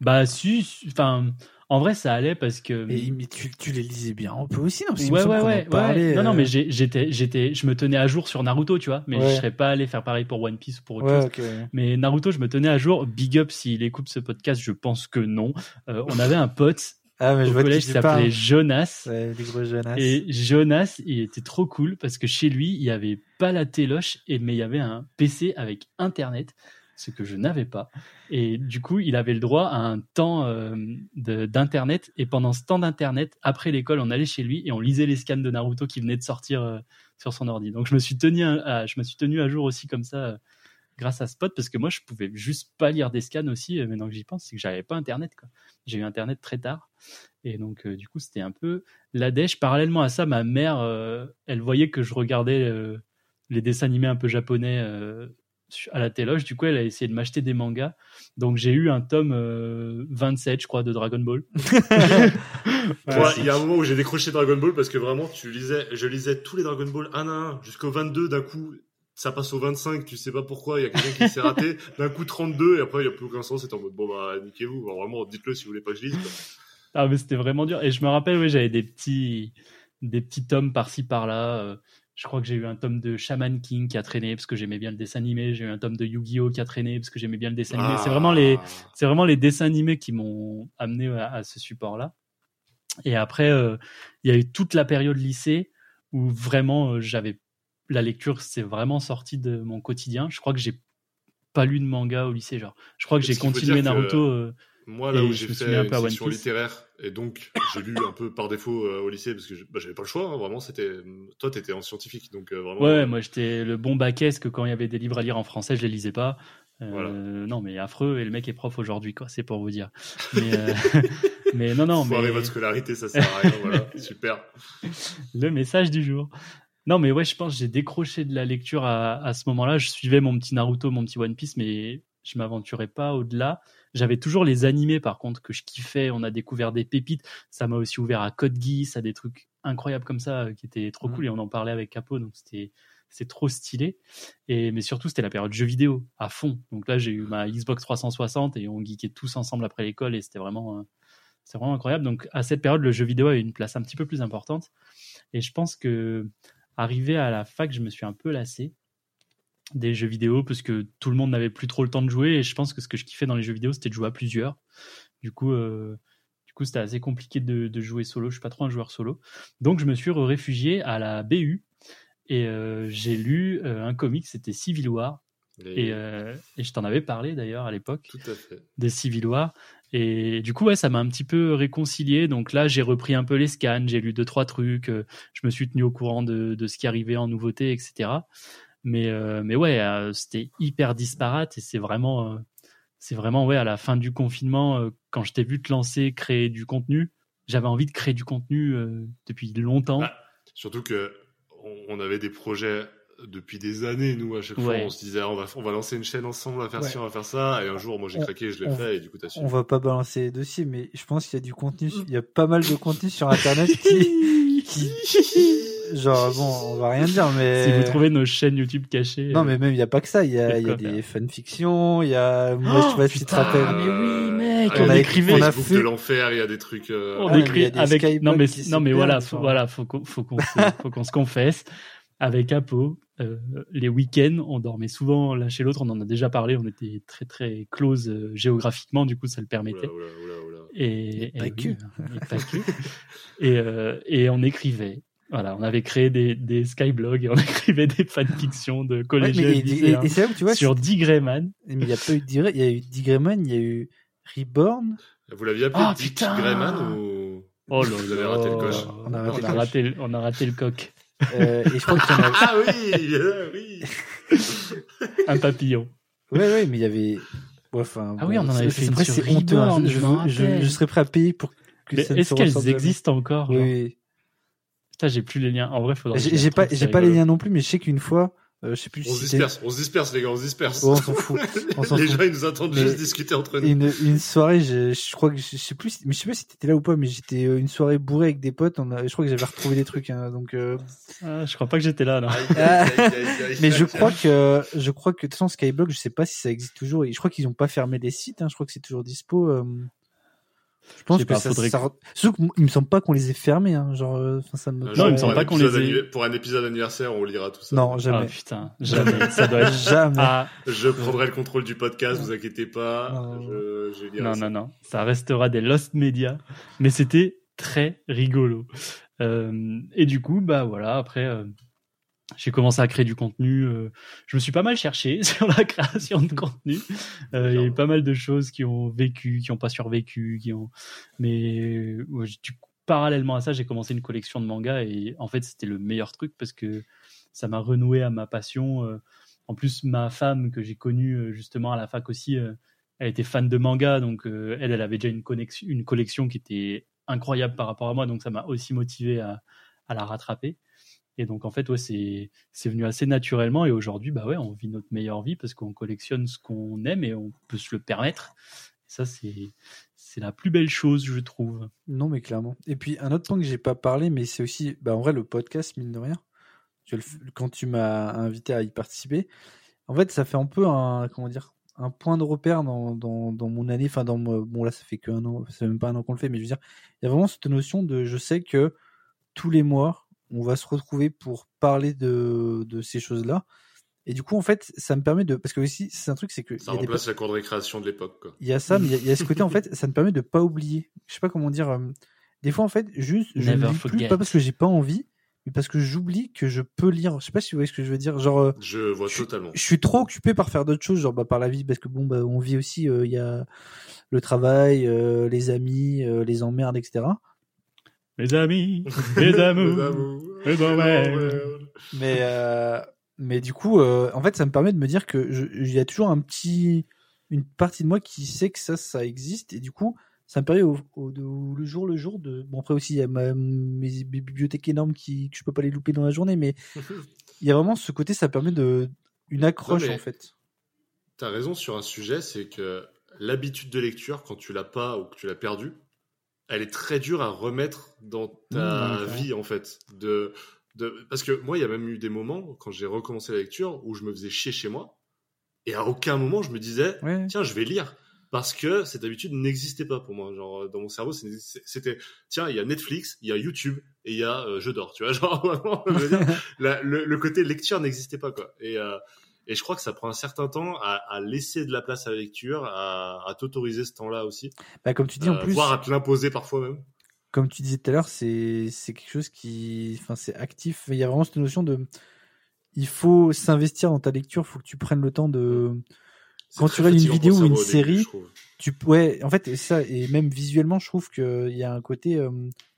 Bah si, enfin, en vrai, ça allait parce que. Et mais tu, tu les lisais bien. On peut aussi, non? Parce Ouais, ouais, ouais, parlait, ouais. Non, non, euh, mais j'étais, j'étais, je me tenais à jour sur Naruto, tu vois, mais Ouais. je serais pas allé faire pareil pour One Piece ou pour autre Ouais, chose. Mais Naruto, je me tenais à jour. Big up s'il écoute ce podcast, je pense que non. Euh, on avait un pote Ah, mais je vois collège parles. s'appelait Jonas. Ouais, gros Jonas. Et Jonas, il était trop cool parce que chez lui, il y avait pas la téloche, et, mais il y avait un PC avec Internet, ce que je n'avais pas. Et du coup, il avait le droit à un temps euh, d'Internet. Et pendant ce temps d'Internet, après l'école, on allait chez lui et on lisait les scans de Naruto qui venaient de sortir euh, sur son ordi. Donc je me suis tenu à, à- je me suis tenu à jour aussi comme ça. Grâce à Spot parce que moi je pouvais juste pas lire des scans aussi euh, maintenant que j'y pense c'est que j'avais pas internet quoi. J'ai eu internet très tard. Et donc euh, du coup c'était un peu la dèche. Parallèlement à ça ma mère euh, elle voyait que je regardais euh, les dessins animés un peu japonais euh, à la téloche. Du coup elle a essayé de m'acheter des mangas. Donc j'ai eu un tome euh, 27 je crois de Dragon Ball. Il y a un moment où j'ai décroché Dragon Ball parce que vraiment, tu lisais, je lisais tous les Dragon Ball un à un jusqu'au 22. D'un coup, ça passe au 25. Tu sais pas pourquoi. Il y a quelqu'un qui s'est raté. D'un coup, 32. Et après, il y a plus aucun sens. C'est en mode, bon, bah, niquez-vous. Vraiment, dites-le si vous voulez pas que je lise. quoi. Ah, mais c'était vraiment dur. Et je me rappelle, oui, j'avais des petits, des petits tomes par-ci par-là. Euh, Je crois que j'ai eu un tome de Shaman King qui a traîné parce que j'aimais bien le dessin animé. J'ai eu un tome de Yu-Gi-Oh qui a traîné parce que j'aimais bien le dessin animé. C'est vraiment les, Ah. c'est vraiment les dessins animés qui m'ont amené à, à ce support-là. Et après, euh, il y a eu toute la période lycée où vraiment euh, j'avais la lecture, c'est vraiment sorti de mon quotidien. Je crois que j'ai pas lu de manga au lycée, genre. Je crois que j'ai continué Naruto. euh, Moi, là où je j'ai fait une peu à One section littéraire, et donc j'ai lu un peu par défaut euh, au lycée parce que je- bah, j'avais pas le choix. hein, vraiment, c'était. Toi, t'étais en scientifique, donc euh, vraiment. Ouais, euh, moi j'étais le bon baquesque que quand il y avait des livres à lire en français, je les lisais pas. Voilà. Non, mais affreux. Et le mec est prof aujourd'hui, quoi. C'est pour vous dire. Mais, mais non, non, foirer mais votre scolarité, ça sert à rien. voilà, super. le message du jour. Non, mais ouais, je pense que j'ai décroché de la lecture à, à ce moment-là. Je suivais mon petit Naruto, mon petit One Piece, mais je m'aventurais pas au-delà. J'avais toujours les animés, par contre, que je kiffais. On a découvert des pépites. Ça m'a aussi ouvert à Code Geass, à des trucs incroyables comme ça, euh, qui étaient trop Mhm. cool. Et on en parlait avec Capo, donc c'était c'est trop stylé. Et mais surtout, c'était la période jeux vidéo à fond. Donc là, j'ai eu ma Xbox 360 et on geekait tous ensemble après l'école et c'était vraiment, euh, c'est vraiment incroyable. Donc à cette période, le jeu vidéo a eu une place un petit peu plus importante. Et je pense que arrivé à la fac, je me suis un peu lassé des jeux vidéo parce que tout le monde n'avait plus trop le temps de jouer et je pense que ce que je kiffais dans les jeux vidéo c'était de jouer à plusieurs. Du coup euh, du coup c'était assez compliqué de, jouer solo. Je suis pas trop un joueur solo. Donc je me suis réfugié à la BU et euh, j'ai lu euh, un comic c'était Civil War Et, euh, et je t'en avais parlé d'ailleurs à l'époque Tout à fait. de Civil War. Et du coup, ouais, ça m'a un petit peu réconcilié. Donc là, j'ai repris un peu les scans, j'ai lu deux, trois trucs, euh, je me suis tenu au courant de, de ce qui arrivait en nouveauté, etc. Mais, euh, mais ouais, euh, c'était hyper disparate et c'est vraiment, c'est vraiment, ouais, à la fin du confinement, quand je t'ai vu te lancer, créer du contenu, j'avais envie de créer du contenu depuis longtemps. Ah, Surtout que on avait des projets depuis des années, nous, à chaque fois, Ouais. on se disait, ah, on va, on va lancer une chaîne ensemble, on va faire Ouais. ci, on va faire ça. Et un jour, moi, j'ai craqué, je l'ai fait, et du coup, t'as su. On va pas balancer les dossiers, mais je pense qu'il y a du contenu, il y a pas mal de contenu sur Internet qui, qui- genre bon, on va rien dire, mais Si vous trouvez nos chaînes YouTube cachées. non, mais même il y a pas que ça, il y a il y des fanfictions, il y a, moi je sais pas si tu te rappelles. mais oui, mec, on on a écrivait- on a Facebook fait- de l'enfer, il y a des trucs. euh, on Ah, écrit avec non mais non mais voilà perdent, faut, voilà faut qu'on faut qu'on se- faut qu'on se confesse avec Apo euh, les week-ends on dormait souvent l'un chez l'autre on en a déjà parlé on était très très close euh, géographiquement du coup ça le permettait oula, oula, oula, oula. et, Et pas et que. oui, et pas que. et euh, et on écrivait voilà on avait créé des des skyblogs et on écrivait des fanfictions de collégiens et et, lycéens et, et c'est là où tu vois, sur Dick Grayman mais il y a pas eu Digre- il y a eu Digreman, il y a eu Reborn, Vous l'aviez appelé Ah, Dick Grayman ou oh là Vous avez raté le coche. On a raté on le a coche. raté le- on a raté le coq euh, et je crois qu'il y en a, Ah oui, euh, oui. un papillon ouais, ouais, mais il y avait, ouais, enfin, Ah oui, on en avait fait une sur honteux, hein. Reborn, je, veux- serais prêt à payer pour que est-ce qu'elles existent encore Oui. Putain, j'ai plus les liens. En vrai, faudrait. J'ai pas, j'ai pas les liens non plus, mais je sais qu'une fois, euh, je sais plus On se si disperse, on se disperse, les gars, on se disperse. Oh, on s'en fout. On s'en les fout. gens, ils nous attendent Mais- juste discuter entre nous. une, une soirée, je, je crois que je, je sais plus, si- mais je sais pas si t'étais là ou pas, mais j'étais euh, une soirée bourrée avec des potes. On a, je crois que j'avais retrouvé des trucs, hein, donc. euh, Ah, je crois pas que j'étais là. mais je crois que, je crois que de toute façon Skyblock, je sais pas si ça existe toujours. Et je crois qu'ils ont pas fermé les sites. Hein, je crois que c'est toujours dispo. euh, Je pense que pas, ça, faudrait ça- Surtout qu'il me semble pas qu'on les ait fermés. Hein, genre, euh, enfin, ça me. Un Non, jour, il me pour semble pas qu'on les ait- Pour un épisode anniversaire, on lira tout ça. Non, Ah jamais. putain, jamais. Ça doit être. Jamais. Ah, Je prendrai le contrôle du podcast, vous inquiétez pas. Non. Je, je lirai non, ça. non, non. Ça restera des Lost Media. Mais c'était très rigolo. Euh, et du coup, bah voilà, après, euh, j'ai commencé à créer du contenu. euh, je me suis pas mal cherché sur la création de contenu. Euh, Il y a eu pas mal de choses qui ont vécu, qui ont pas survécu, qui ont. Mais ouais, du coup, parallèlement à ça, j'ai commencé une collection de mangas et en fait, c'était le meilleur truc parce que ça m'a renoué à ma passion. euh. En plus, ma femme que j'ai connue justement à la fac aussi, elle était fan de manga, donc elle, elle avait déjà une, connexion, une collection qui était incroyable par rapport à moi, donc ça m'a aussi motivé à, à la rattraper. Et donc en fait, ouais, c'est venu assez naturellement. Et aujourd'hui, bah ouais, on vit notre meilleure vie parce qu'on collectionne ce qu'on aime et on peut se le permettre. Et ça, c'est la plus belle chose, je trouve. Non, mais clairement. Et puis, un autre point que j'ai pas parlé, mais c'est aussi, bah, en vrai, le podcast, mine de rien. Je Quand tu m'as invité à y participer, en fait, ça fait un peu un, comment dire, un point de repère dans, dans, dans mon année. Enfin, dans bon, là, ça fait qu'un an, c'est même pas un an qu'on le fait, mais je veux dire, il y a vraiment cette notion de, je sais que tous les mois, on va se retrouver pour parler de, de ces choses-là. Et du coup, en fait, ça me permet de, parce que aussi, c'est un truc, c'est que Ça y a des remplace la cour de récréation de l'époque, quoi. il y a ça, mais il y a- il y, a ce côté en fait, ça me permet de pas oublier. Je sais pas comment dire. euh, des fois en fait, juste je ne lis plus pas parce que j'ai pas envie, mais parce que j'oublie que je peux lire. Je sais pas si vous voyez ce que je veux dire. Genre, euh, Je vois Je- totalement. je suis trop occupé par faire d'autres choses, genre bah, par la vie, parce que bon, bah, on vit aussi. euh, Il y a le travail, euh, les amis, euh, les emmerdes, etc. Mes amis, mes amours. Les envers. Mais euh, mais du coup, euh, en fait, ça me permet de me dire que il y a toujours un petit, une partie de moi qui sait que ça, ça existe, et du coup, ça me permet au, au- de- le jour le jour de. Bon après aussi, il y a ma, mes bibliothèques énormes qui que je peux pas les louper dans la journée, mais il y a vraiment ce côté, ça permet de une accroche Non, en fait. T'as raison sur un sujet, c'est que l'habitude de lecture, quand tu l'as pas ou que tu l'as perdu, elle est très dure à remettre dans ta Mmh, vie, en fait. De, de, parce que moi, il y a même eu des moments, quand j'ai recommencé la lecture, où je me faisais chier chez moi, et à aucun moment je me disais, Ouais. tiens, je vais lire. Parce que cette habitude n'existait pas pour moi. Genre, dans mon cerveau, c'était, tiens, il y a Netflix, il y a YouTube, et il y a euh, Je dors, tu vois. Genre, vraiment, je veux dire, la- le, le côté lecture n'existait pas, quoi. Et, euh, et je crois que ça prend un certain temps à, à laisser de la place à la lecture, à, à t'autoriser ce temps-là aussi, Bah, comme tu dis en euh, plus, voire à te l'imposer parfois même. comme tu disais tout à l'heure, c'est quelque chose qui, enfin, c'est actif. Il y a vraiment cette notion de, il faut s'investir dans ta lecture. Il faut que tu prennes le temps de, Quand tu regardes une vidéo ou une début, série, tu ouais en fait et ça et même visuellement je trouve que il y a un côté euh,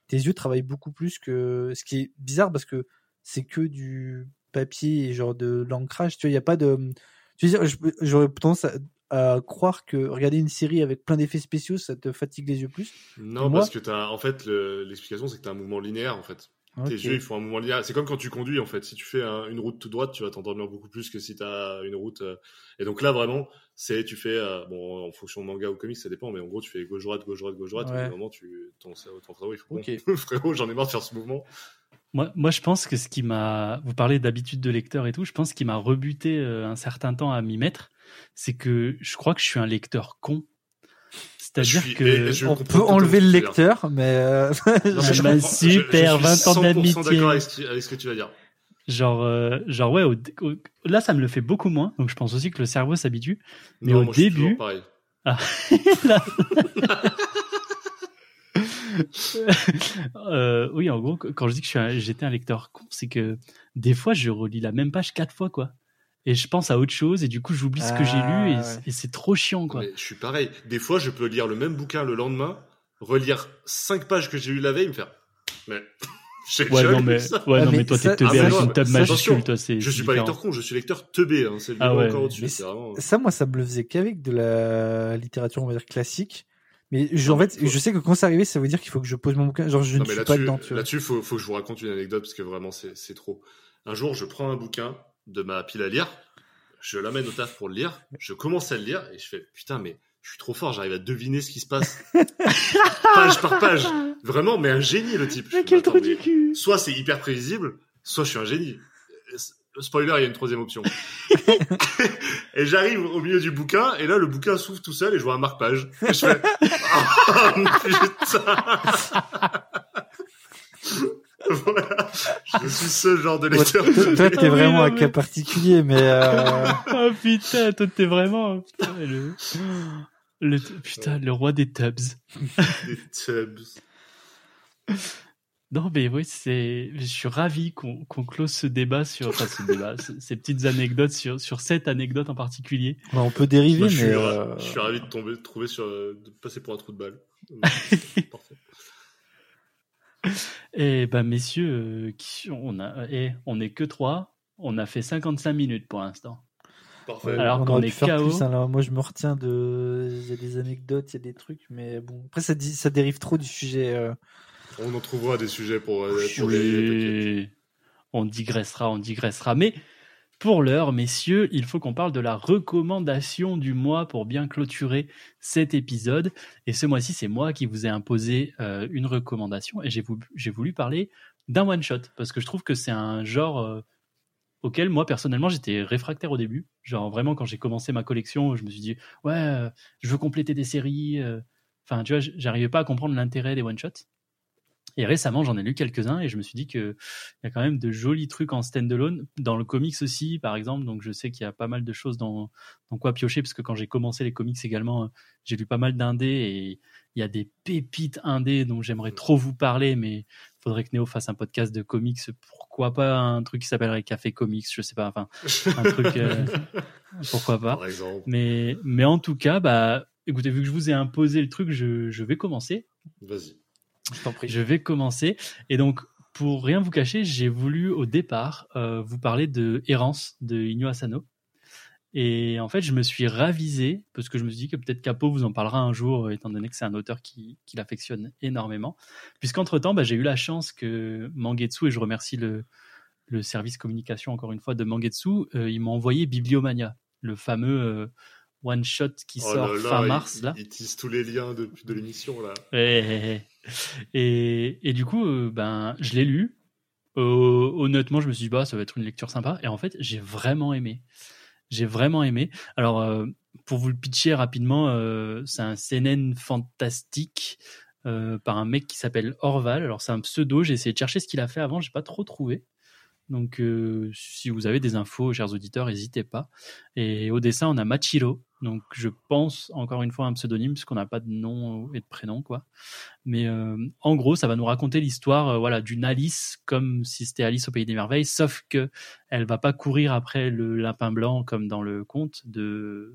tes yeux travaillent beaucoup plus que ce qui est bizarre parce que c'est que du papier et genre de l'ancrage tu vois il y a pas de tu veux dire j'aurais tendance à, à croire que regarder une série avec plein d'effets spéciaux ça te fatigue les yeux plus Non, moi parce que t'as, en fait, le- l'explication, c'est que t'as un mouvement linéaire, en fait. Tes yeux, ils font un mouvement linéaire. C'est comme quand tu conduis, en fait. Si tu fais un- une route toute droite, tu vas t'endormir beaucoup plus que si t'as une route. euh, Et donc là, vraiment, c'est, tu fais, euh, bon, en fonction de manga ou comics, ça dépend, mais en gros, tu fais gauche-droite, gauche-droite, gauche-droite. Ouais. Et vraiment, tu, ton, ton cerveau, il faut, Ok. bon, frérot, j'en ai marre de faire ce mouvement. Moi, moi, je pense que ce qui m'a. Vous parlez d'habitude de lecteur et tout. Je pense ce qui m'a rebuté euh, un certain temps à m'y mettre, c'est que je crois que je suis un lecteur con. C'est-à-dire que. on peut enlever le lecteur mais euh, Non, mais je Bah, comprends- je- je super, suis 20 ans 100% d'amitié. d'accord avec, ce qui- avec ce que tu vas dire. Genre, euh, genre ouais, au- au- là ça me le fait beaucoup moins, donc je pense aussi que le cerveau s'habitue. Mais Non, au moi, je suis début- pareil. Là- Euh, oui, en gros, quand je dis que un- j'étais un lecteur con, c'est que des fois je relis la même page quatre fois, quoi. Et je pense à autre chose, et du coup j'oublie ce que j'ai Ah, lu, et, ouais. et c'est trop chiant, quoi. Mais je suis pareil. Des fois, je peux lire le même bouquin le lendemain, relire cinq pages que j'ai lu la veille, et me faire. Mais. Ouais, non, mais, ça. ouais, Ah, non, mais mais toi, t'es Ah, teubé mais avec non, une ça, majuscule, attention, toi, c'est. Je suis pas différent. lecteur con, je suis lecteur teubé. Hein, c'est le Ah ouais, encore au-dessus. vraiment- ça moi ça me le faisait qu'avec de la littérature on va dire classique Mais je, en fait, je sais que quand c'est arrivé, ça veut dire qu'il faut que je pose mon bouquin. Genre, je Non, ne mais suis pas là-dessus, dedans, là-dessus, faut, faut que je vous raconte une anecdote parce que vraiment, c'est, trop. Un jour, je prends un bouquin de ma pile à lire, je l'amène au taf pour le lire, je commence à le lire et je fais putain, mais je suis trop fort, j'arrive à deviner ce qui se passe. page par page. Vraiment, mais un génie le type. Mais quel trou du cul Soit c'est hyper prévisible, soit je suis un génie. Spoiler, il y a une troisième option. et j'arrive au milieu du bouquin, et là, le bouquin s'ouvre tout seul, et je vois un marque-page. Et je fais, oh, putain. voilà. Je suis ce genre de lecteur. toi, toi, Ah t'es vraiment un cas particulier, mais euh, Oh putain, toi t'es vraiment putain, le... le putain le roi des tubs. Des tubs. Non mais oui, c'est je suis ravi qu'on qu'on close ce débat sur enfin ce débat, ce- ces petites anecdotes sur sur cette anecdote en particulier. bah, on peut dériver, Moi, je, suis, mais ra- euh, je suis ravi de tomber, de trouver sur, de passer pour un trou de balle. Parfait. Et ben messieurs, euh, qui- on a eh, on est que trois, on a fait 55 minutes pour l'instant. Parfait. Alors on qu'on est KO. plus, hein, là. Moi, je me retiens de. Il y a des anecdotes, il y a des trucs, mais bon. Après, ça, dit- ça dérive trop du sujet. euh. On en trouvera des sujets pour, euh, pour. Oui, on digressera, on digressera. Mais pour l'heure, messieurs, il faut qu'on parle de la recommandation du mois pour bien clôturer cet épisode. Et ce mois-ci, c'est moi qui vous ai imposé euh, une recommandation et j'ai voulu, parler d'un one-shot parce que je trouve que c'est un genre euh, auquel moi personnellement j'étais réfractaire au début. Genre vraiment quand j'ai commencé ma collection, je me suis dit ouais, euh, je veux compléter des séries. Enfin, tu vois, j'arrivais pas à comprendre l'intérêt des one-shots. Et récemment, j'en ai lu quelques-uns et je me suis dit que il y a quand même de jolis trucs en standalone dans le comics aussi, par exemple. Donc je sais qu'il y a pas mal de choses dans dans quoi piocher parce que quand j'ai commencé les comics également, j'ai lu pas mal d'indés et il y a des pépites indés dont j'aimerais trop vous parler, mais faudrait que Néo fasse un podcast de comics. Pourquoi pas un truc qui s'appellerait Café Comics, je sais pas. Enfin, un truc, euh, pourquoi pas. Par exemple. Mais mais en tout cas, bah écoutez, vu que je vous ai imposé le truc, je je vais commencer. Vas-y. Je vais commencer. Et donc, pour rien vous cacher, j'ai voulu au départ euh, vous parler de Errance de Inyo Asano. Et en fait, je me suis ravisé parce que je me suis dit que peut-être Capo vous en parlera un jour, euh, étant donné que c'est un auteur qui, qui l'affectionne énormément. Puisqu'entre temps, bah, j'ai eu la chance que Mangetsu, et je remercie le, le service communication encore une fois de Mangetsu, euh, ils m'ont envoyé Bibliomania, le fameux euh, one shot qui Oh sort là là, fin il- mars là. Il tease tous les liens de, de l'émission, là. Et, et du coup, euh, ben, je l'ai lu. Euh, honnêtement, je me suis dit, bah, ça va être une lecture sympa. Et en fait, j'ai vraiment aimé. J'ai vraiment aimé. Alors, euh, pour vous le pitcher rapidement, c'est un CNN fantastique par un mec qui s'appelle Orval. Alors, c'est un pseudo. J'ai essayé de chercher ce qu'il a fait avant. J'ai pas trop trouvé. Donc, si vous avez des infos, chers auditeurs, n'hésitez pas. Et au dessin, on a Machiro. Donc, je pense encore une fois un pseudonyme puisqu'on n'a pas de nom et de prénom, quoi. Mais euh, en gros, ça va nous raconter l'histoire, euh, voilà, d'une Alice comme si c'était Alice au pays des merveilles, sauf que elle va pas courir après le lapin blanc comme dans le conte de,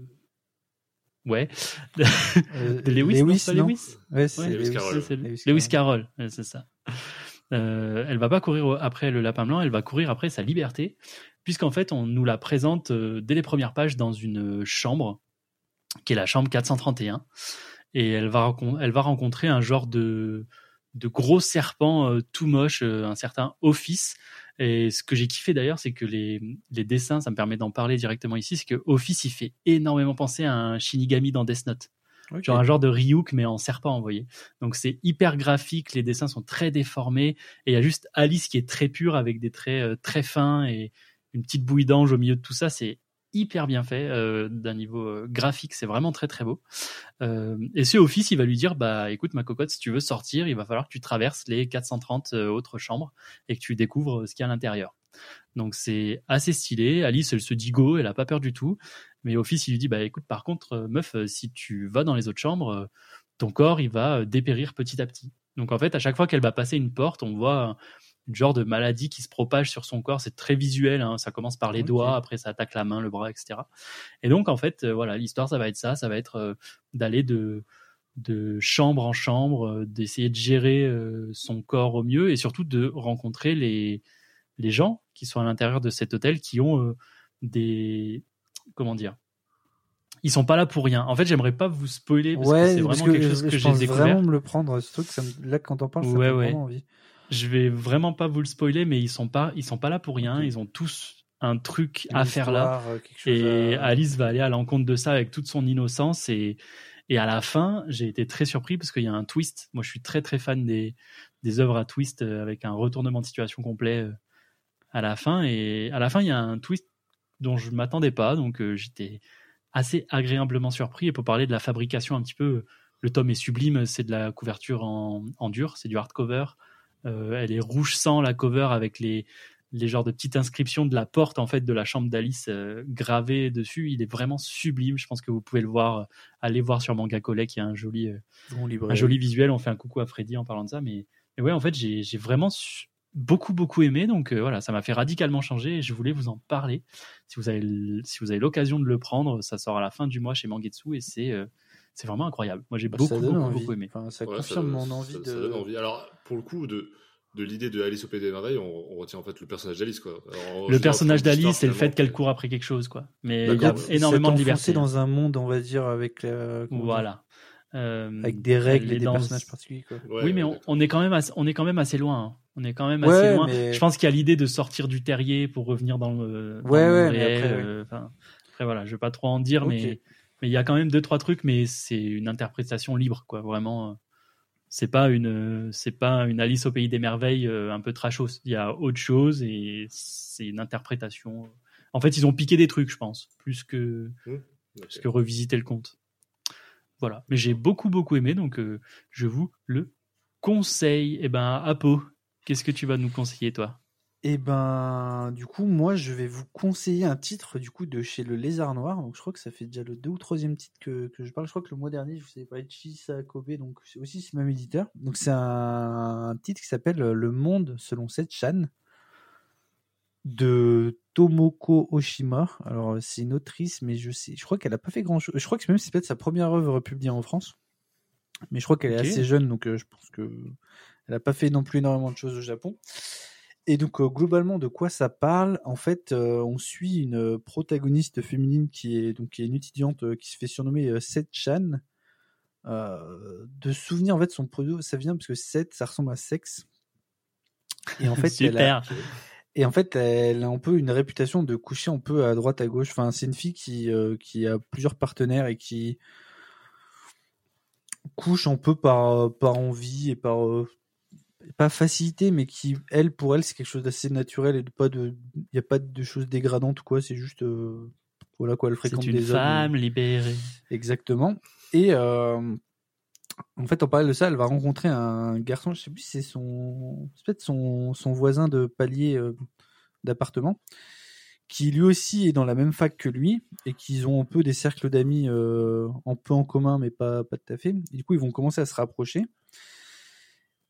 ouais, Euh, de Lewis, non, non Lewis? Ouais, c'est Ouais, Lewis Lewis. Carroll. c'est Lewis Lewis Carroll, ouais, c'est ça. Euh, elle va pas courir après le lapin blanc, elle va courir après sa liberté, puisqu'en fait on nous la présente euh, dès les premières pages dans une chambre, qui est la chambre 431, et elle va, elle va rencontrer un genre de, de gros serpent euh, tout moche, euh, un certain Office. Et ce que j'ai kiffé d'ailleurs, c'est que les, les dessins, ça me permet d'en parler directement ici, c'est que Office, il fait énormément penser à un Shinigami dans Death Note. Genre un genre de Ryuk mais en serpent vous voyez. Donc c'est hyper graphique les dessins sont très déformés. Et il y a juste Alice qui est très pure avec des traits euh, très fins et une petite bouille d'ange au milieu de tout ça. C'est hyper bien fait euh, d'un niveau euh, graphique c'est vraiment très très beau. Euh, et ce office il va lui dire bah écoute ma cocotte si tu veux sortir il va falloir que tu traverses les 430 euh, autres chambres et que tu découvres ce qu'il y a à l'intérieur. Donc c'est assez stylé. Alice elle se dit go elle a pas peur du tout. Mais Office, il lui dit, bah écoute, par contre, meuf, si tu vas dans les autres chambres, ton corps, il va dépérir petit à petit. Donc en fait, à chaque fois qu'elle va passer une porte, on voit une genre de maladie qui se propage sur son corps. C'est très visuel. hein. Ça commence par les doigts, après ça attaque la main, le bras, etc. Et donc en fait, euh, voilà, l'histoire, ça va être ça. Ça va être euh, d'aller de de chambre en chambre, euh, d'essayer de gérer son corps au mieux et surtout de rencontrer les les gens qui sont à l'intérieur de cet hôtel qui ont des comment dire ils sont pas là pour rien. En fait, j'aimerais pas vous spoiler parce que Ouais, c'est parce vraiment que quelque chose que j'ai découvert. vraiment me le prendre. Ce truc, ça me- là, quand on parle, ça Ouais, me fait ouais. vraiment envie. Je vais vraiment pas vous le spoiler, mais ils sont pas, ils sont pas là pour rien. Ils ont tous un truc Une à faire là. euh, Et à- Alice va aller à l'encontre de ça avec toute son innocence. Et, et à la fin, j'ai été très surpris parce qu'il y a un twist. Moi, je suis très très fan des, des œuvres à twist euh, avec un retournement de situation complet euh, à la fin. Et à la fin, il y a un twist dont je m'attendais pas. Donc, euh, j'étais assez agréablement surpris. Et pour parler de la fabrication un petit peu, le tome est sublime. C'est de la couverture en, en dur, c'est du hardcover. Euh, elle est rouge sang la cover avec les les genres de petites inscriptions de la porte en fait de la chambre d'Alice euh, gravées dessus. Il est vraiment sublime. Je pense que vous pouvez le voir. euh, Allez voir sur Manga Collect, qui a un joli euh, Bon, un joli visuel. On fait un coucou à Freddy en parlant de ça, mais, mais ouais, en fait, j'ai j'ai vraiment beaucoup beaucoup aimé. Donc euh, voilà, ça m'a fait radicalement changer. Et je voulais vous en parler. Si vous avez si vous avez l'occasion de le prendre, ça sort à la fin du mois chez Mangetsu et c'est euh, c'est vraiment incroyable. Moi, j'ai Bah, beaucoup beaucoup, aimé. Enfin, ça Ouais, confirme mon envie ça- de. ça donne envie. Alors, pour le coup, de, de l'idée de Alice au Pays des Merveilles, on, on retient en fait le personnage d'Alice. quoi. Alors, Le personnage d'Alice, c'est le fait qu'elle court après quelque chose, quoi. Mais il y a énormément de liberté. enfoncé dans un monde, on va dire, avec, euh, Voilà. Euh, avec des règles elle et des dans- personnages particuliers. Quoi. Ouais, oui, mais on, est quand même assez, on est quand même assez loin. hein. On est quand même Ouais, assez loin. mais- Je pense qu'il y a l'idée de sortir du terrier pour revenir dans le, dans Ouais, le ouais, mais réel. après, ouais. euh, après, voilà, je vais pas trop en dire, mais mais il y a quand même deux trois trucs, mais c'est une interprétation libre, quoi. Vraiment, euh, c'est pas une c'est pas une Alice au pays des merveilles euh, un peu trashos. Il y a autre chose et c'est une interprétation. En fait, ils ont piqué des trucs, je pense, plus que plus que revisiter le conte. Voilà. Mais j'ai beaucoup, beaucoup aimé, donc euh, je vous le conseille. Eh ben, Apo, qu'est-ce que tu vas nous conseiller, toi? Et ben, du coup, moi, je vais vous conseiller un titre du coup de chez le Lézard Noir. Donc, je crois que ça fait déjà le deux ou troisième titre que, que je parle. Je crois que le mois dernier, je vous avais parlé de Chisa Kobe, donc c'est aussi ce même éditeur. Donc, c'est un, un titre qui s'appelle Le Monde selon cette Chan de Tomoko Oshima. Alors, c'est une autrice, mais je sais, je crois qu'elle a pas fait grand chose. Je crois que même c'est peut-être sa première œuvre publiée en France. Mais je crois qu'elle est assez jeune, donc euh, je pense que elle a pas fait non plus énormément de choses au Japon. Et donc euh, globalement, de quoi ça parle? En fait, euh, on suit une protagoniste féminine qui est donc qui est une étudiante euh, qui se fait surnommer euh, Seth Chan. Euh, de souvenir en fait son pseudo, ça vient parce que Seth, ça ressemble à sexe. Et en fait, elle a, Super. et en fait, elle a un peu une réputation de coucher un peu à droite à gauche. Enfin, c'est une fille qui euh, qui a plusieurs partenaires et qui couche un peu par par envie et par euh, pas facilité, mais qui elle pour elle c'est quelque chose d'assez naturel et de pas de il y a pas de choses dégradantes quoi. C'est juste euh, voilà quoi. Elle fréquente une des hommes. femme libérée. Exactement. Et euh, en fait, en parallèle de ça, elle va rencontrer un garçon, je sais plus si c'est son, c'est peut-être son, son voisin de palier euh, d'appartement, qui lui aussi est dans la même fac que lui, et qu'ils ont un peu des cercles d'amis un peu en commun, mais pas, pas tout à fait. Et du coup, ils vont commencer à se rapprocher.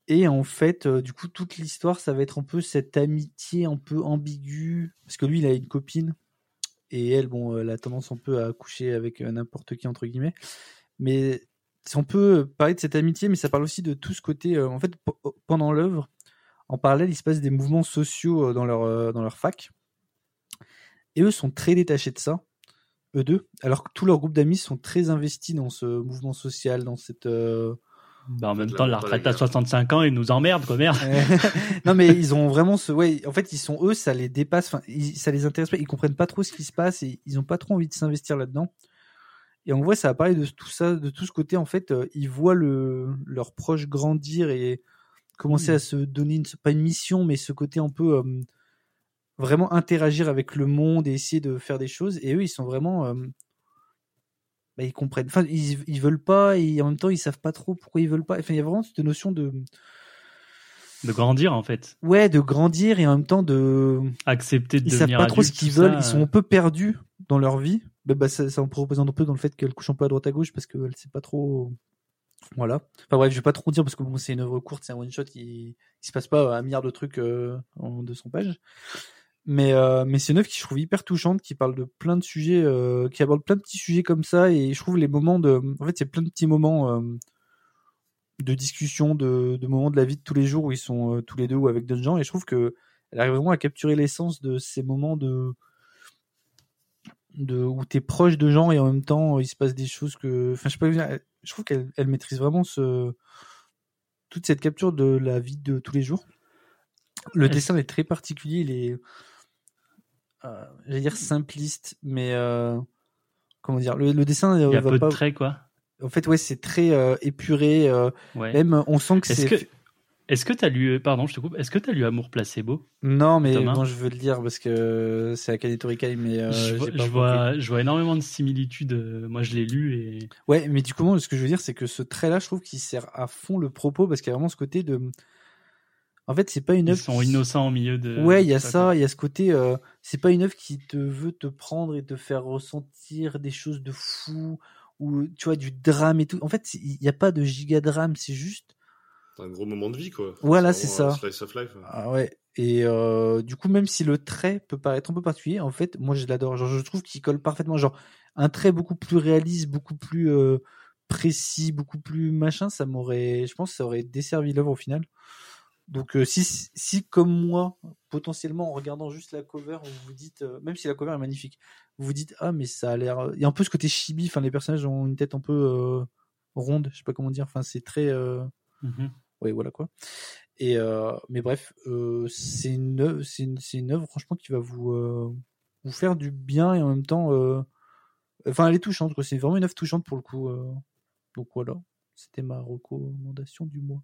Et en fait, euh, du coup, toute l'histoire, ça va être un peu cette amitié un peu ambiguë, parce que lui, il a une copine, et elle, bon, elle a tendance un peu à coucher avec euh, n'importe qui, entre guillemets. Mais on peut parler de cette amitié, mais ça parle aussi de tout ce côté. euh, en fait, pendant l'œuvre, en parallèle, il se passe des mouvements sociaux euh, dans leur, euh, dans leur fac. Et eux sont très détachés de ça, eux deux, alors que tout leur groupe d'amis sont très investis dans ce mouvement social, dans cette. euh, Bah, en même temps, la retraite à guerre. 65 ans, ils nous emmerdent, quoi, merde. non mais ils ont vraiment ce ouais en fait ils sont eux ça les dépasse enfin ils- ça les intéresse pas ils comprennent pas trop ce qui se passe et ils ont pas trop envie de s'investir là-dedans et en vrai ça va parler de tout ça de tout ce côté en fait euh, ils voient le leurs proches grandir et commencer Mhm. à se donner une, pas une mission mais ce côté un peu euh, vraiment interagir avec le monde et essayer de faire des choses et eux ils sont vraiment euh, bah, ils comprennent. Enfin ils, ils veulent pas et en même temps ils savent pas trop pourquoi ils veulent pas. Enfin il y a vraiment cette notion de De grandir, en fait. ouais de grandir et en même temps de Accepter de ils savent pas trop ce adulte, qu'ils veulent ça, ils sont euh, un peu perdus dans leur vie. Bah, bah, ça, ça en représente un peu dans le fait qu'elle couche un peu à droite à gauche parce qu'elle sait pas trop voilà. Enfin bref je vais pas trop dire parce que bon c'est une œuvre courte c'est un one shot il, il se passe pas un milliard de trucs euh, en 200 pages mais euh, mais c'est une œuvre qui je trouve hyper touchante qui parle de plein de sujets euh, qui aborde plein de petits sujets comme ça. Et je trouve les moments de en fait c'est plein de petits moments euh, de discussion de, de moments de la vie de tous les jours où ils sont tous les deux ou avec d'autres gens. Et je trouve que elle arrive vraiment à capturer l'essence de ces moments de de où t'es proche de gens et en même temps il se passe des choses que, enfin je sais pas, je trouve qu'elle elle maîtrise vraiment ce toute cette capture de la vie de tous les jours. Le dessin est très particulier, il est, euh, j'allais dire simpliste, mais euh, comment dire, le, le dessin Il y a va peu pas. de traits, quoi. En fait, ouais, c'est très euh, épuré. Ouais. même, on sent que c'est. que, est-ce que t'as lu, pardon, je te coupe, est-ce que t'as lu Amour placebo? Non, mais Thomas? bon, je veux le dire parce que c'est Akane Torikai, mais euh, je, vois, pas je vois, je vois énormément de similitudes. Moi, je l'ai lu et Ouais, mais du coup, ce que je veux dire, c'est que ce trait-là, je trouve qu'il sert à fond le propos parce qu'il y a vraiment ce côté de. En fait, c'est pas une ils œuvre. sont qui- innocents au milieu de. Ouais, il y a ça, il y a ce côté. euh, c'est pas une œuvre qui te veut te prendre et te faire ressentir des choses de fou ou tu vois du drame et tout. En fait, il n'y a pas de giga drame, c'est juste. C'est un gros moment de vie, quoi. Voilà, c'est ça. un Slice of life. Ah ouais. Et euh, du coup, même si le trait peut paraître un peu particulier, en fait, moi je l'adore. Genre, je trouve qu'il colle parfaitement. Genre, un trait beaucoup plus réaliste, beaucoup plus euh, précis, beaucoup plus machin, ça m'aurait, je pense, que ça aurait desservi l'œuvre au final. Donc, euh, si, si comme moi, potentiellement en regardant juste la cover, vous vous dites, euh, même si la cover est magnifique, vous vous dites ah mais ça a l'air, il y a un peu ce côté chibi. Enfin, les personnages ont une tête un peu euh, ronde, je sais pas comment dire. Enfin, c'est très Mhm. oui, voilà quoi. Et mais bref, c'est une œuvre, c'est une, c'est une œuvre franchement qui va vous vous faire du bien et en même temps, enfin elle est touchante quoi. C'est vraiment une œuvre touchante pour le coup. donc voilà, c'était ma recommandation du mois.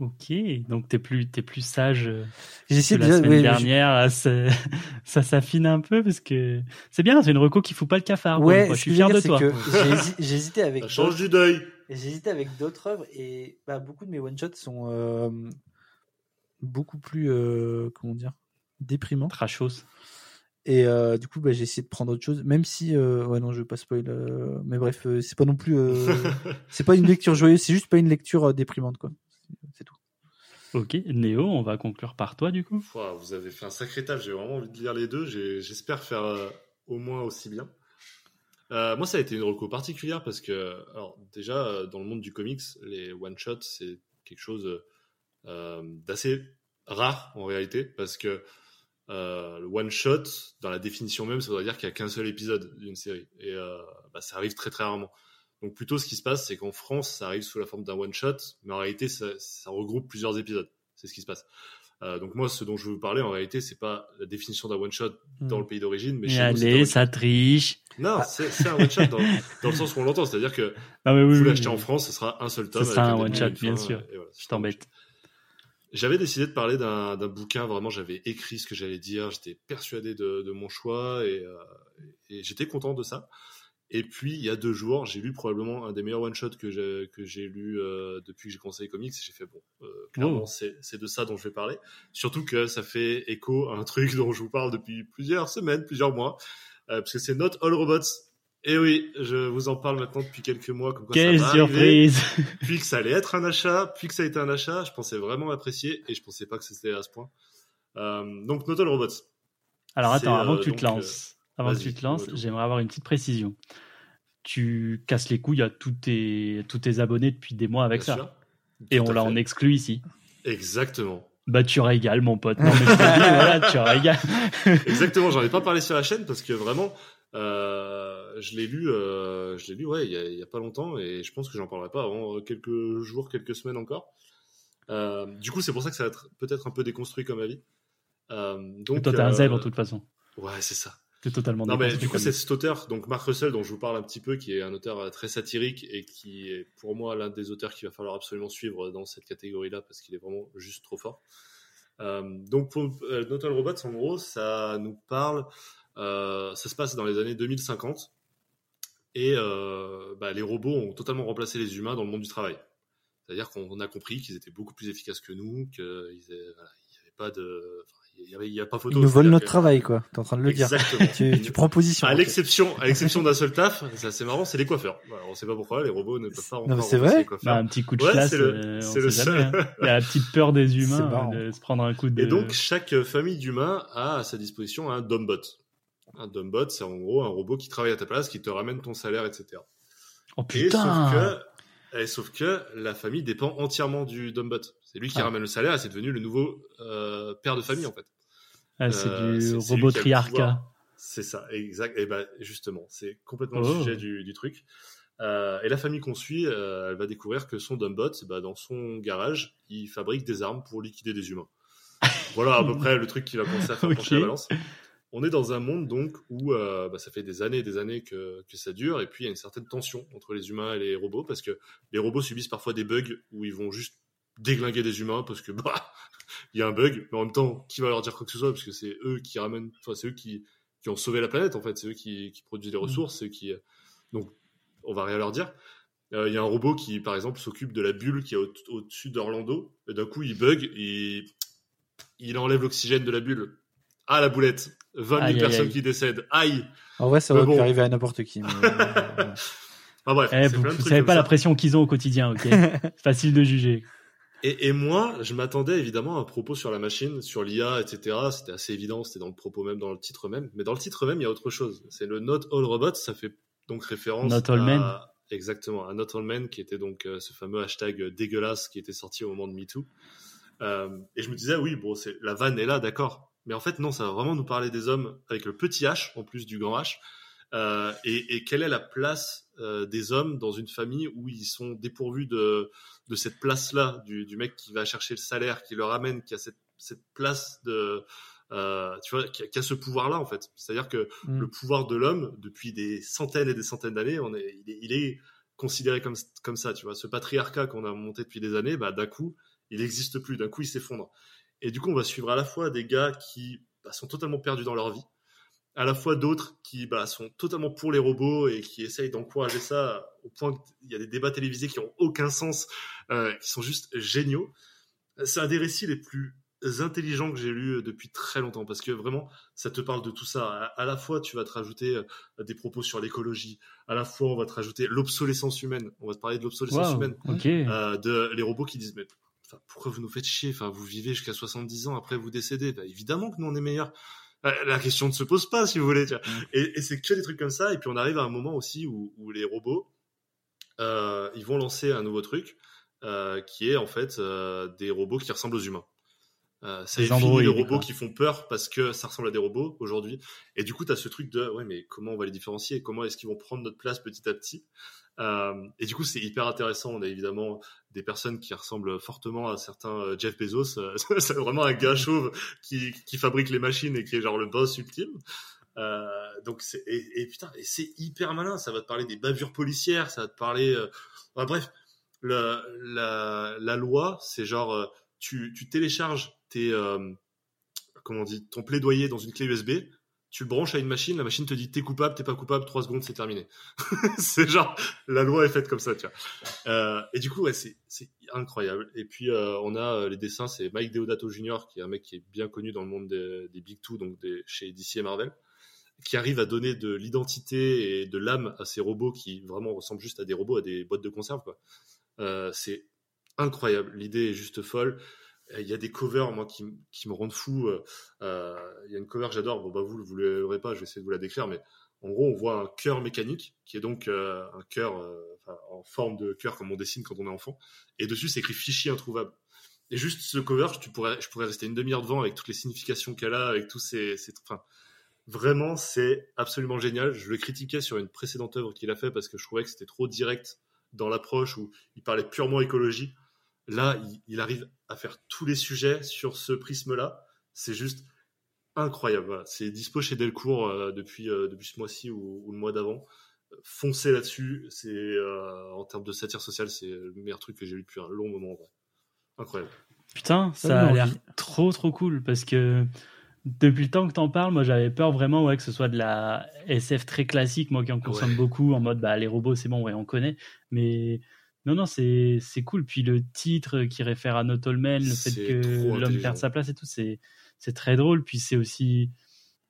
Ok, donc t'es plus, t'es plus sage euh, que essayé la déjà, semaine dernière. ça s'affine un peu parce que c'est bien, c'est une reco qui fout pas le cafard. ouais, je suis fier de toi. j'ai hési- j'ai hésité avec Ça change d'autres- du deuil. j'ai hésité avec d'autres œuvres et bah, beaucoup de mes one shots sont euh, beaucoup plus euh, comment dire déprimants. Trashos. Et euh, du coup, bah, j'ai essayé de prendre autre chose, même si, euh, ouais, non, je veux pas spoil. euh, mais bref, euh, c'est pas non plus, euh, c'est pas une lecture joyeuse, c'est juste pas une lecture euh, déprimante, quoi. Ok, Néo, on va conclure par toi du coup. Vous avez fait un sacré taf. J'ai vraiment envie de lire les deux. J'espère faire euh, au moins aussi bien. Euh, moi, ça a été une reco particulière parce que, alors, déjà, euh, dans le monde du comics, les one-shots, c'est quelque chose d'assez rare en réalité parce que le one-shot, dans la définition même, ça voudrait dire qu'il n'y a qu'un seul épisode d'une série. Et bah, ça arrive très très rarement. Donc plutôt, ce qui se passe, c'est qu'en France, ça arrive sous la forme d'un one-shot, mais en réalité, ça, ça regroupe plusieurs épisodes. C'est ce qui se passe. Euh, donc moi, ce dont je veux vous parler, en réalité, c'est pas la définition d'un one-shot dans le pays d'origine, mais Et chez allez, ça triche. Non, c'est c'est un one-shot dans, dans le sens où on l'entend. C'est-à-dire que Non mais oui, vous oui, l'achetez oui. en France, ce sera un seul tome. Ce sera un one-shot, bien fin, sûr. voilà, Je t'embête. J'avais décidé de parler d'un d'un bouquin, vraiment, j'avais écrit ce que j'allais dire, j'étais persuadé de, de mon choix et, euh, et j'étais content de ça. Et puis, il y a deux jours, j'ai lu probablement un des meilleurs one-shots que j'ai que j'ai lu euh, depuis que j'ai commencé les comics. Et j'ai fait, bon, euh, clairement, Oh. c'est de ça dont je vais parler. Surtout que ça fait écho à un truc dont je vous parle depuis plusieurs semaines, plusieurs mois, euh, parce que c'est Not All Robots. Et oui, je vous en parle maintenant depuis quelques mois. Comme quoi ça Quelle arriver surprise puis que ça allait être un achat, puis que ça a été un achat, je pensais vraiment apprécier et je pensais pas que c'était à ce point. Euh, donc Not All Robots. Alors attends, avant euh, que tu te lances, avant que tu te lances, j'aimerais avoir une petite précision. Tu casses les couilles à tous tes, tous tes abonnés depuis des mois avec Bien ça. Et on l'a en exclu ici. Exactement. Bah tu régales mon pote. Non mais je te dis, voilà, tu régales. Exactement, j'en ai pas parlé sur la chaîne parce que vraiment, euh, je l'ai lu, euh, je l'ai lu, ouais, il y, a, il y a pas longtemps et je pense que j'en parlerai pas avant quelques jours, quelques semaines encore. Euh, du coup, c'est pour ça que ça va être peut-être un peu déconstruit comme avis. Euh, donc, Toi t'es un euh, zèbre de toute façon. Ouais, c'est ça. T'es totalement Non, mais du coup, c'est cet auteur, donc Mark Russell, dont je vous parle un petit peu, qui est un auteur euh, très satirique et qui est pour moi l'un des auteurs qu'il va falloir absolument suivre dans cette catégorie-là parce qu'il est vraiment juste trop fort. Euh, donc, pour euh, Robots, en gros, ça nous parle, euh, ça se passe dans les années 2050 et bah, les robots ont totalement remplacé les humains dans le monde du travail. C'est-à-dire qu'on a compris qu'ils étaient beaucoup plus efficaces que nous, qu'il n'y avait pas de. enfin, il y avait- il y a pas photo. Ils nous volent notre que- travail, quoi. T'es en train de le dire. Exactement. Tu, tu prends position. À l'exception, à l'exception d'un seul taf, c'est assez marrant, c'est les coiffeurs. Voilà, on sait pas pourquoi, les robots ne peuvent pas Non, encore mais c'est vrai les Bah, coiffeurs. un petit coup de Ouais, chasse, c'est le- euh, c'est le jamais. seul. hein. Il y a la petite peur des humains euh, de se prendre un coup de. Et donc, chaque famille d'humains a à sa disposition un Dombot. Un Dombot, c'est en gros un robot qui travaille à ta place, qui te ramène ton salaire, etc. oh Et putain sauf que, et sauf que la famille dépend entièrement du Dombot. C'est lui qui Ah. ramène le salaire et c'est devenu le nouveau euh, père de famille, en fait. Ah, c'est euh, du robot triarcat. C'est ça, exact. Et ben justement, c'est complètement Oh. le sujet du, du truc. Euh, et la famille qu'on suit, elle va découvrir que son Dumbot, bah, dans son garage, il fabrique des armes pour liquider des humains. Voilà à peu près le truc qui va commencer à faire pencher la balance. On est dans un monde donc où euh, bah, ça fait des années et des années que, que ça dure, et puis il y a une certaine tension entre les humains et les robots, parce que les robots subissent parfois des bugs où ils vont juste déglinguer des humains parce que bah il y a un bug, mais en même temps, qui va leur dire quoi que ce soit, parce que c'est eux qui ramènent, enfin c'est eux qui, qui ont sauvé la planète en fait, c'est eux qui, qui produisent les ressources, c'est eux qui, donc on va rien leur dire. Euh, Il y a un robot qui, par exemple, s'occupe de la bulle qui est au- au-dessus d'Orlando, et d'un coup il bug, et il enlève l'oxygène de la bulle. Ah la boulette, 20 000 Aïe, aïe, personnes aïe. qui décèdent, aïe. En vrai, ça aurait pu arriver à n'importe qui. mais, bref, Eh, c'est vous trucs savez pas ça. la pression qu'ils ont au quotidien, ok? Facile de juger. Et, et moi, je m'attendais évidemment à un propos sur la machine, sur l'IA, etc. C'était assez évident, c'était dans le propos même, dans le titre même. Mais dans le titre même, il y a autre chose. C'est le Not All Robots, ça fait donc référence Not All à... Men. Exactement, à Not All Men, qui était donc euh, ce fameux hashtag dégueulasse qui était sorti au moment de MeToo. Euh, et je me disais, oui, bon, c'est la vanne est là, d'accord. Mais en fait, non, ça va vraiment nous parler des hommes avec le petit H, en plus du grand H. Euh, et, et quelle est la place des hommes dans une famille où ils sont dépourvus de, de cette place-là, du, du mec qui va chercher le salaire, qui leur amène, qui a cette, cette place de, euh, tu vois, qui a, qui a ce pouvoir-là en fait. C'est-à-dire que Mm. le pouvoir de l'homme, depuis des centaines et des centaines d'années, on est, il est, il est considéré comme, comme ça, tu vois. Ce patriarcat qu'on a monté depuis des années, bah, d'un coup, il n'existe plus, d'un coup, il s'effondre. Et du coup, on va suivre à la fois des gars qui bah, sont totalement perdus dans leur vie, à la fois d'autres qui bah, sont totalement pour les robots et qui essayent d'encourager ça au point qu'il y a des débats télévisés qui ont aucun sens, euh, qui sont juste géniaux. C'est un des récits les plus intelligents que j'ai lus depuis très longtemps parce que vraiment ça te parle de tout ça. À, à la fois tu vas te rajouter euh, des propos sur l'écologie à la fois on va te rajouter l'obsolescence humaine. On va te parler de l'obsolescence Wow, humaine ok. euh, de les robots qui disent mais pourquoi vous nous faites chier? Enfin vous vivez jusqu'à 70 ans après vous décédez? Bah, évidemment que nous on est meilleurs. Euh, la question ne se pose pas si vous voulez tu vois. et, et c'est que des trucs comme ça et puis on arrive à un moment aussi où, où les robots euh, ils vont lancer un nouveau truc euh, qui est en fait euh, des robots qui ressemblent aux humains euh, ça Des est fini les robots qui font peur parce que ça ressemble à des robots aujourd'hui et du coup tu as ce truc de ouais mais comment on va les différencier comment est-ce qu'ils vont prendre notre place petit à petit? Euh, et du coup, c'est hyper intéressant. On a évidemment des personnes qui ressemblent fortement à certains euh, Jeff Bezos. Euh, c'est vraiment un gars chauve qui, qui fabrique les machines et qui est genre le boss ultime. Euh, donc c'est et, et putain, et c'est hyper malin. Ça va te parler des bavures policières, ça va te parler. euh, enfin, bref, le, la, la loi, c'est genre tu, télécharges tes euh, on dit ton plaidoyer dans une clé USB. Tu le branches à une machine, la machine te dit t'es coupable, t'es pas coupable, trois secondes, c'est terminé. c'est genre la loi est faite comme ça, tu vois. Euh, et du coup, c'est incroyable. Et puis euh, on a les dessins, c'est Mike Deodato Jr. qui est un mec qui est bien connu dans le monde des, Big Two, donc chez DC et Marvel, qui arrive à donner de l'identité et de l'âme à ces robots qui vraiment ressemblent juste à des robots, à des boîtes de conserve, quoi. C'est incroyable. L'idée est juste folle. Il y a des covers, moi, qui, me rendent fou. Euh, euh, Il y a une cover que j'adore. Bah, vous, ne l'aurez pas, je vais essayer de vous la décrire, mais en gros, on voit un cœur mécanique, qui est donc euh, un cœur en forme de cœur comme on dessine quand on est enfant. Et dessus, c'est écrit fichier introuvable. Et juste ce cover, je pourrais rester une demi-heure devant avec toutes les significations qu'elle a, avec tous ces, ces enfin, vraiment, c'est absolument génial. Je le critiquais sur une précédente œuvre qu'il a fait parce que je trouvais que c'était trop direct dans l'approche où il parlait purement écologie. Là, il, il arrive à faire tous les sujets sur ce prisme-là. C'est juste incroyable. Voilà. C'est dispo chez Delcourt euh, depuis, euh, depuis ce mois-ci ou, ou le mois d'avant. Foncez là-dessus. C'est euh, en termes de satire sociale, c'est le meilleur truc que j'ai lu depuis un long moment. Incroyable. Putain, Ça a l'air trop trop cool parce que depuis le temps que t'en parles, moi j'avais peur vraiment ouais, que ce soit de la SF très classique, moi qui en consomme Ouais. beaucoup, en mode bah les robots c'est bon, ouais, on connaît, mais non non c'est c'est cool. Puis le titre qui réfère à Not All Men, le fait que l'homme perde sa place et tout, c'est c'est très drôle. Puis c'est aussi,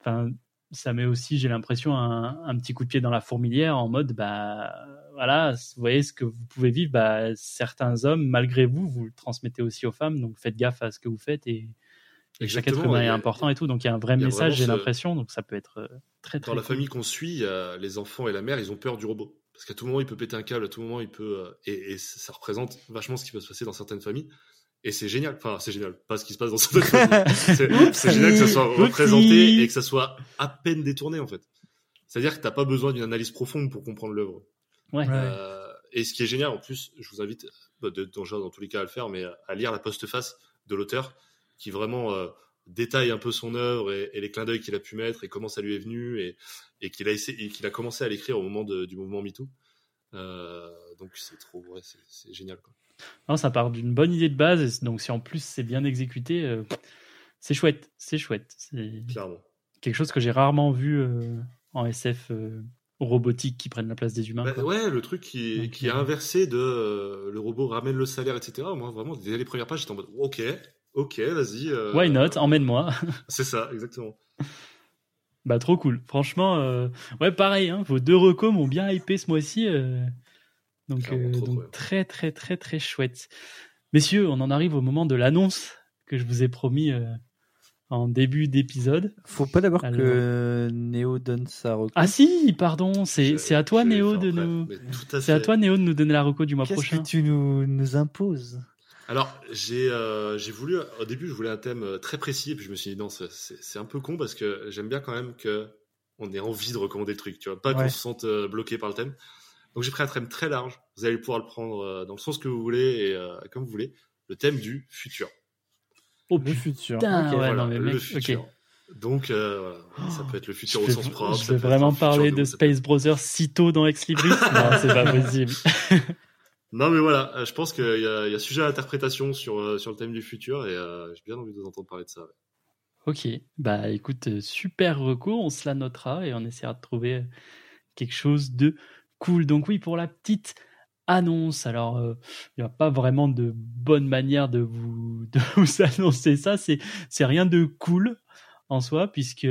enfin ça met aussi, j'ai l'impression un, un petit coup de pied dans la fourmilière en mode bah voilà, vous voyez ce que vous pouvez vivre, bah, certains hommes, malgré vous, vous le transmettez aussi aux femmes, donc faites gaffe à ce que vous faites et, et chaque être humain est important et tout, donc il y a un vrai a message, j'ai ce- l'impression, donc ça peut être euh, très très Dans la cool. famille qu'on suit, les enfants et la mère, ils ont peur du robot. Parce qu'à tout moment, il peut péter un câble, à tout moment, il peut. euh, et, et ça représente vachement ce qui va se passer dans certaines familles. Et c'est génial. Enfin, c'est génial. Pas ce qui se passe dans cette C'est c'est génial que ça soit représenté et que ça soit à peine détourné, en fait. C'est-à-dire que t'as pas besoin d'une analyse profonde pour comprendre l'œuvre. Ouais. Ouais. Euh, et ce qui est génial, en plus, je vous invite, bah, de, dans, dans tous les cas à le faire, mais à lire la postface de l'auteur, qui vraiment euh, détaille un peu son œuvre et, et les clins d'œil qu'il a pu mettre et comment ça lui est venu et, et qu'il a qu'il a commencé à l'écrire au moment de- du mouvement MeToo. Euh, donc c'est trop, ouais, c'est- génial. Quoi. Non, ça part d'une bonne idée de base. et donc, si en plus c'est bien exécuté, euh, c'est chouette. C'est chouette. C'est Clairement. quelque chose que j'ai rarement vu euh, en SF robotique qui prennent la place des humains. Bah, quoi. ouais, le truc qui, Donc, qui est inversé de le robot ramène le salaire, etc. Moi, vraiment, dès les premières pages, j'étais en mode, ok, ok, vas-y. euh, Why not? Emmène-moi. C'est ça, exactement. Bah trop cool. Franchement, euh, ouais pareil. Hein, vos deux recos m'ont bien hypé ce mois-ci. euh, donc euh, très très très très chouette. Messieurs, on en arrive au moment de l'annonce que je vous ai promis euh, en début d'épisode. Faut pas d'abord Alors. que Néo donne sa reco. Ah si, pardon, c'est Je- à toi Néo de nous. C'est à toi Néo de nous donner la reco du mois Qu'est-ce prochain. que tu nous, nous imposes? Alors, j'ai euh, j'ai voulu, au début, je voulais un thème euh, très précis, et puis je me suis dit, non, c'est- un peu con parce que j'aime bien quand même que on ait envie de recommander le truc, tu vois, pas qu'on se sente euh, bloqué par le thème. Donc, j'ai pris un thème très large. Vous allez pouvoir le prendre dans le sens que vous voulez et euh, comme vous voulez. Le thème du futur. Oh Le futur. putain, Ok. ouais, voilà, non, mais le mec, futur. Donc, euh, voilà, ça peut être le Je futur au vais, sens propre. je vais vraiment parler de Space Brothers si tôt dans Ex Libris. non, c'est pas possible. Non, mais voilà, euh, je pense qu'il y, a- sujet à interprétation sur, euh, sur le thème du futur et euh, j'ai bien envie de vous entendre parler de ça. Ok, bah écoute, euh, super recours, on se la notera et on essaiera de trouver euh, quelque chose de cool. Donc oui, pour la petite annonce, alors euh, il n'y a pas vraiment de bonne manière de vous, de vous annoncer ça, c'est rien de cool en soi puisque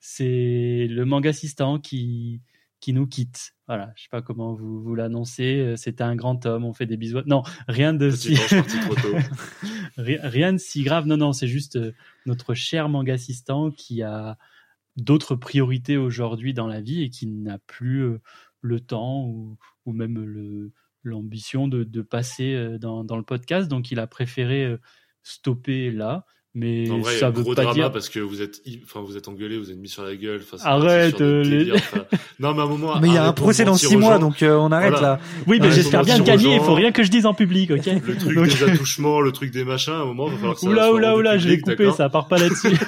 c'est le manga assistant qui qui nous quitte. Voilà, je sais pas comment vous, vous l'annoncez, euh, c'était un grand homme, on fait des bisous. Non, rien de si... Rien, de si grave. Non, non, c'est juste euh, notre cher manga assistant qui a d'autres priorités aujourd'hui dans la vie et qui n'a plus euh, le temps ou, ou même le l'ambition de, de passer dans, dans le podcast. Donc, il a préféré stopper là. Mais En vrai, ça un veut gros pas drama dire. parce que vous êtes, enfin, vous êtes engueulé, vous êtes mis sur la gueule. enfin, Arrête, euh, les- enfin. Non, mais à un moment. Mais il y a un procès dans mentir 6 aux mois, gens. donc euh, on arrête Voilà. là. Oui, mais j'espère bien gagner. Il faut rien que je dise en public, ok Le truc Donc- des attouchements, le truc des machins, à un moment, il va falloir que ça Oula, oula, oula, je coupé, d'accord ça part pas là-dessus.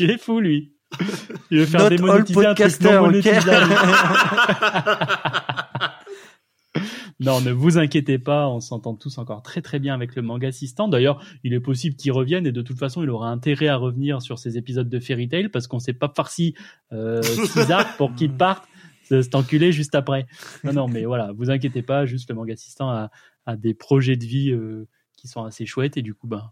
Il est fou, lui. Il veut faire Not démonétiser un truc non monétisable. non, ne vous inquiétez pas, on s'entend tous encore très très bien avec le manga assistant. D'ailleurs, il est possible qu'il revienne et de toute façon, il aura intérêt à revenir sur ces épisodes de Fairy Tail parce qu'on s'est pas farci euh, six arcs pour qu'il parte euh, cet enculé juste après. Non, non, mais voilà, vous inquiétez pas, juste le manga assistant a, a des projets de vie euh, qui sont assez chouettes et du coup, ben,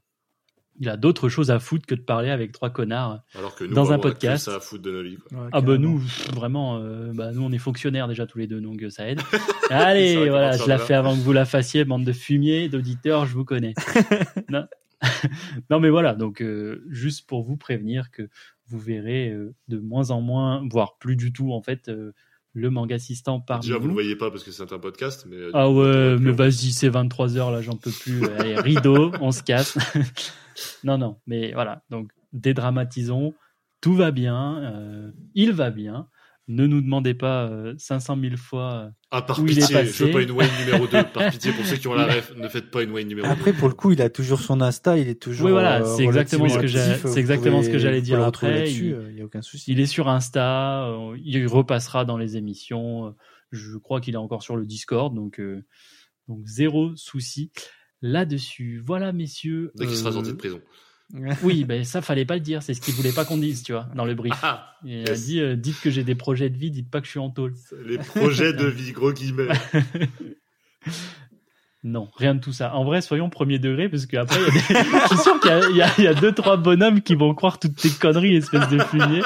il a d'autres choses à foutre que de parler avec trois connards. Alors que nous, Dans un podcast. ça à foutre de nos vies, quoi. Ah bah nous, vraiment, euh, bah nous on est fonctionnaires déjà tous les deux, donc euh, ça aide. Allez, voilà, je la fais avant que vous la fassiez, bande de fumier, d'auditeurs, je vous connais. non. non mais voilà, donc euh, juste pour vous prévenir que vous verrez euh, de moins en moins, voire plus du tout en fait, euh, le manga assistant parmi Déjà, vous le nous. voyez pas parce que c'est un podcast, mais. euh, Ah ouais, mais vas-y, c'est 23h là, j'en peux plus. Allez, rideau, on se casse. non, non, mais voilà. Donc, dédramatisons. Tout va bien. euh, il va bien. Ne nous demandez pas euh, 500 000 fois. euh, Ah, par où il est pitié, je veux passé. pas une Wayne numéro 2. Par pitié, pour ceux qui ont la ref, ne faites pas une Wayne numéro 2. Après, pour le coup, il a toujours son Insta, il est toujours. Oui, voilà, euh, c'est exactement ce que c'est exactement ce que j'allais dire après, là-dessus, il- euh, Il y a aucun souci. il est sur Insta. euh, il repassera dans les émissions. euh, Je crois qu'il est encore sur le Discord. Donc, euh, donc zéro souci là-dessus. Voilà, messieurs. Dès qu'il sera euh, sorti de prison. Oui, ben ça fallait pas le dire, c'est ce qu'il voulait pas qu'on dise, tu vois, dans le brief. Ah, Il a dit euh, dites que j'ai des projets de vie, dites pas que je suis en tôle. les projets de vie, gros guillemets. Non, rien de tout ça. En vrai, soyons premier degré, parce qu'après, des... je suis sûr qu'il y a, y, y deux, trois bonhommes qui vont croire toutes tes conneries, espèce de fumier.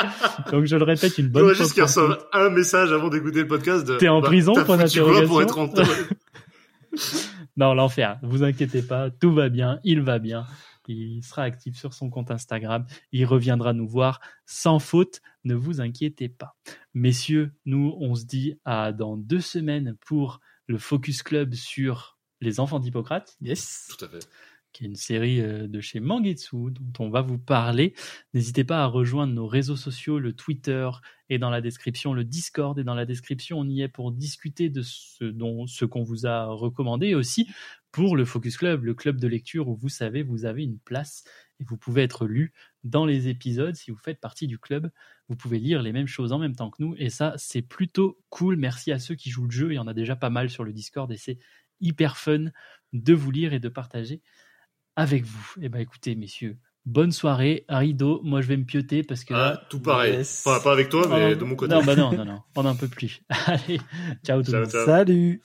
Donc je le répète une bonne fois. juste qu'ils reçoivent un message avant d'écouter le podcast. T'es en bah, prison, point pour être en Non, l'enfer. Vous inquiétez pas, tout va bien, il va bien. Il sera actif sur son compte Instagram. Il reviendra nous voir sans faute. Ne vous inquiétez pas. Messieurs, nous, on se dit à dans deux semaines pour le Focus Club sur Les Enfants d'Hippocrate, Yes. Tout à fait. qui est une série euh, de chez Mangetsu dont on va vous parler. N'hésitez pas à rejoindre nos réseaux sociaux, le Twitter est dans la description, le Discord est dans la description. On y est pour discuter de ce dont ce qu'on vous a recommandé et aussi pour le Focus Club, le club de lecture où vous savez vous avez une place et vous pouvez être lu dans les épisodes si vous faites partie du club. Vous pouvez lire les mêmes choses en même temps que nous et ça c'est plutôt cool. Merci à ceux qui jouent le jeu, il y en a déjà pas mal sur le Discord et c'est hyper fun de vous lire et de partager avec vous. Eh ben écoutez, messieurs, bonne soirée. Rideau, moi je vais me pioter parce que. Ah, tout pareil. yes. Enfin, pas avec toi, mais Oh, de mon côté. Non, bah non, non, non, on n'en peut plus. Allez, ciao tout le monde. ciao. Salut.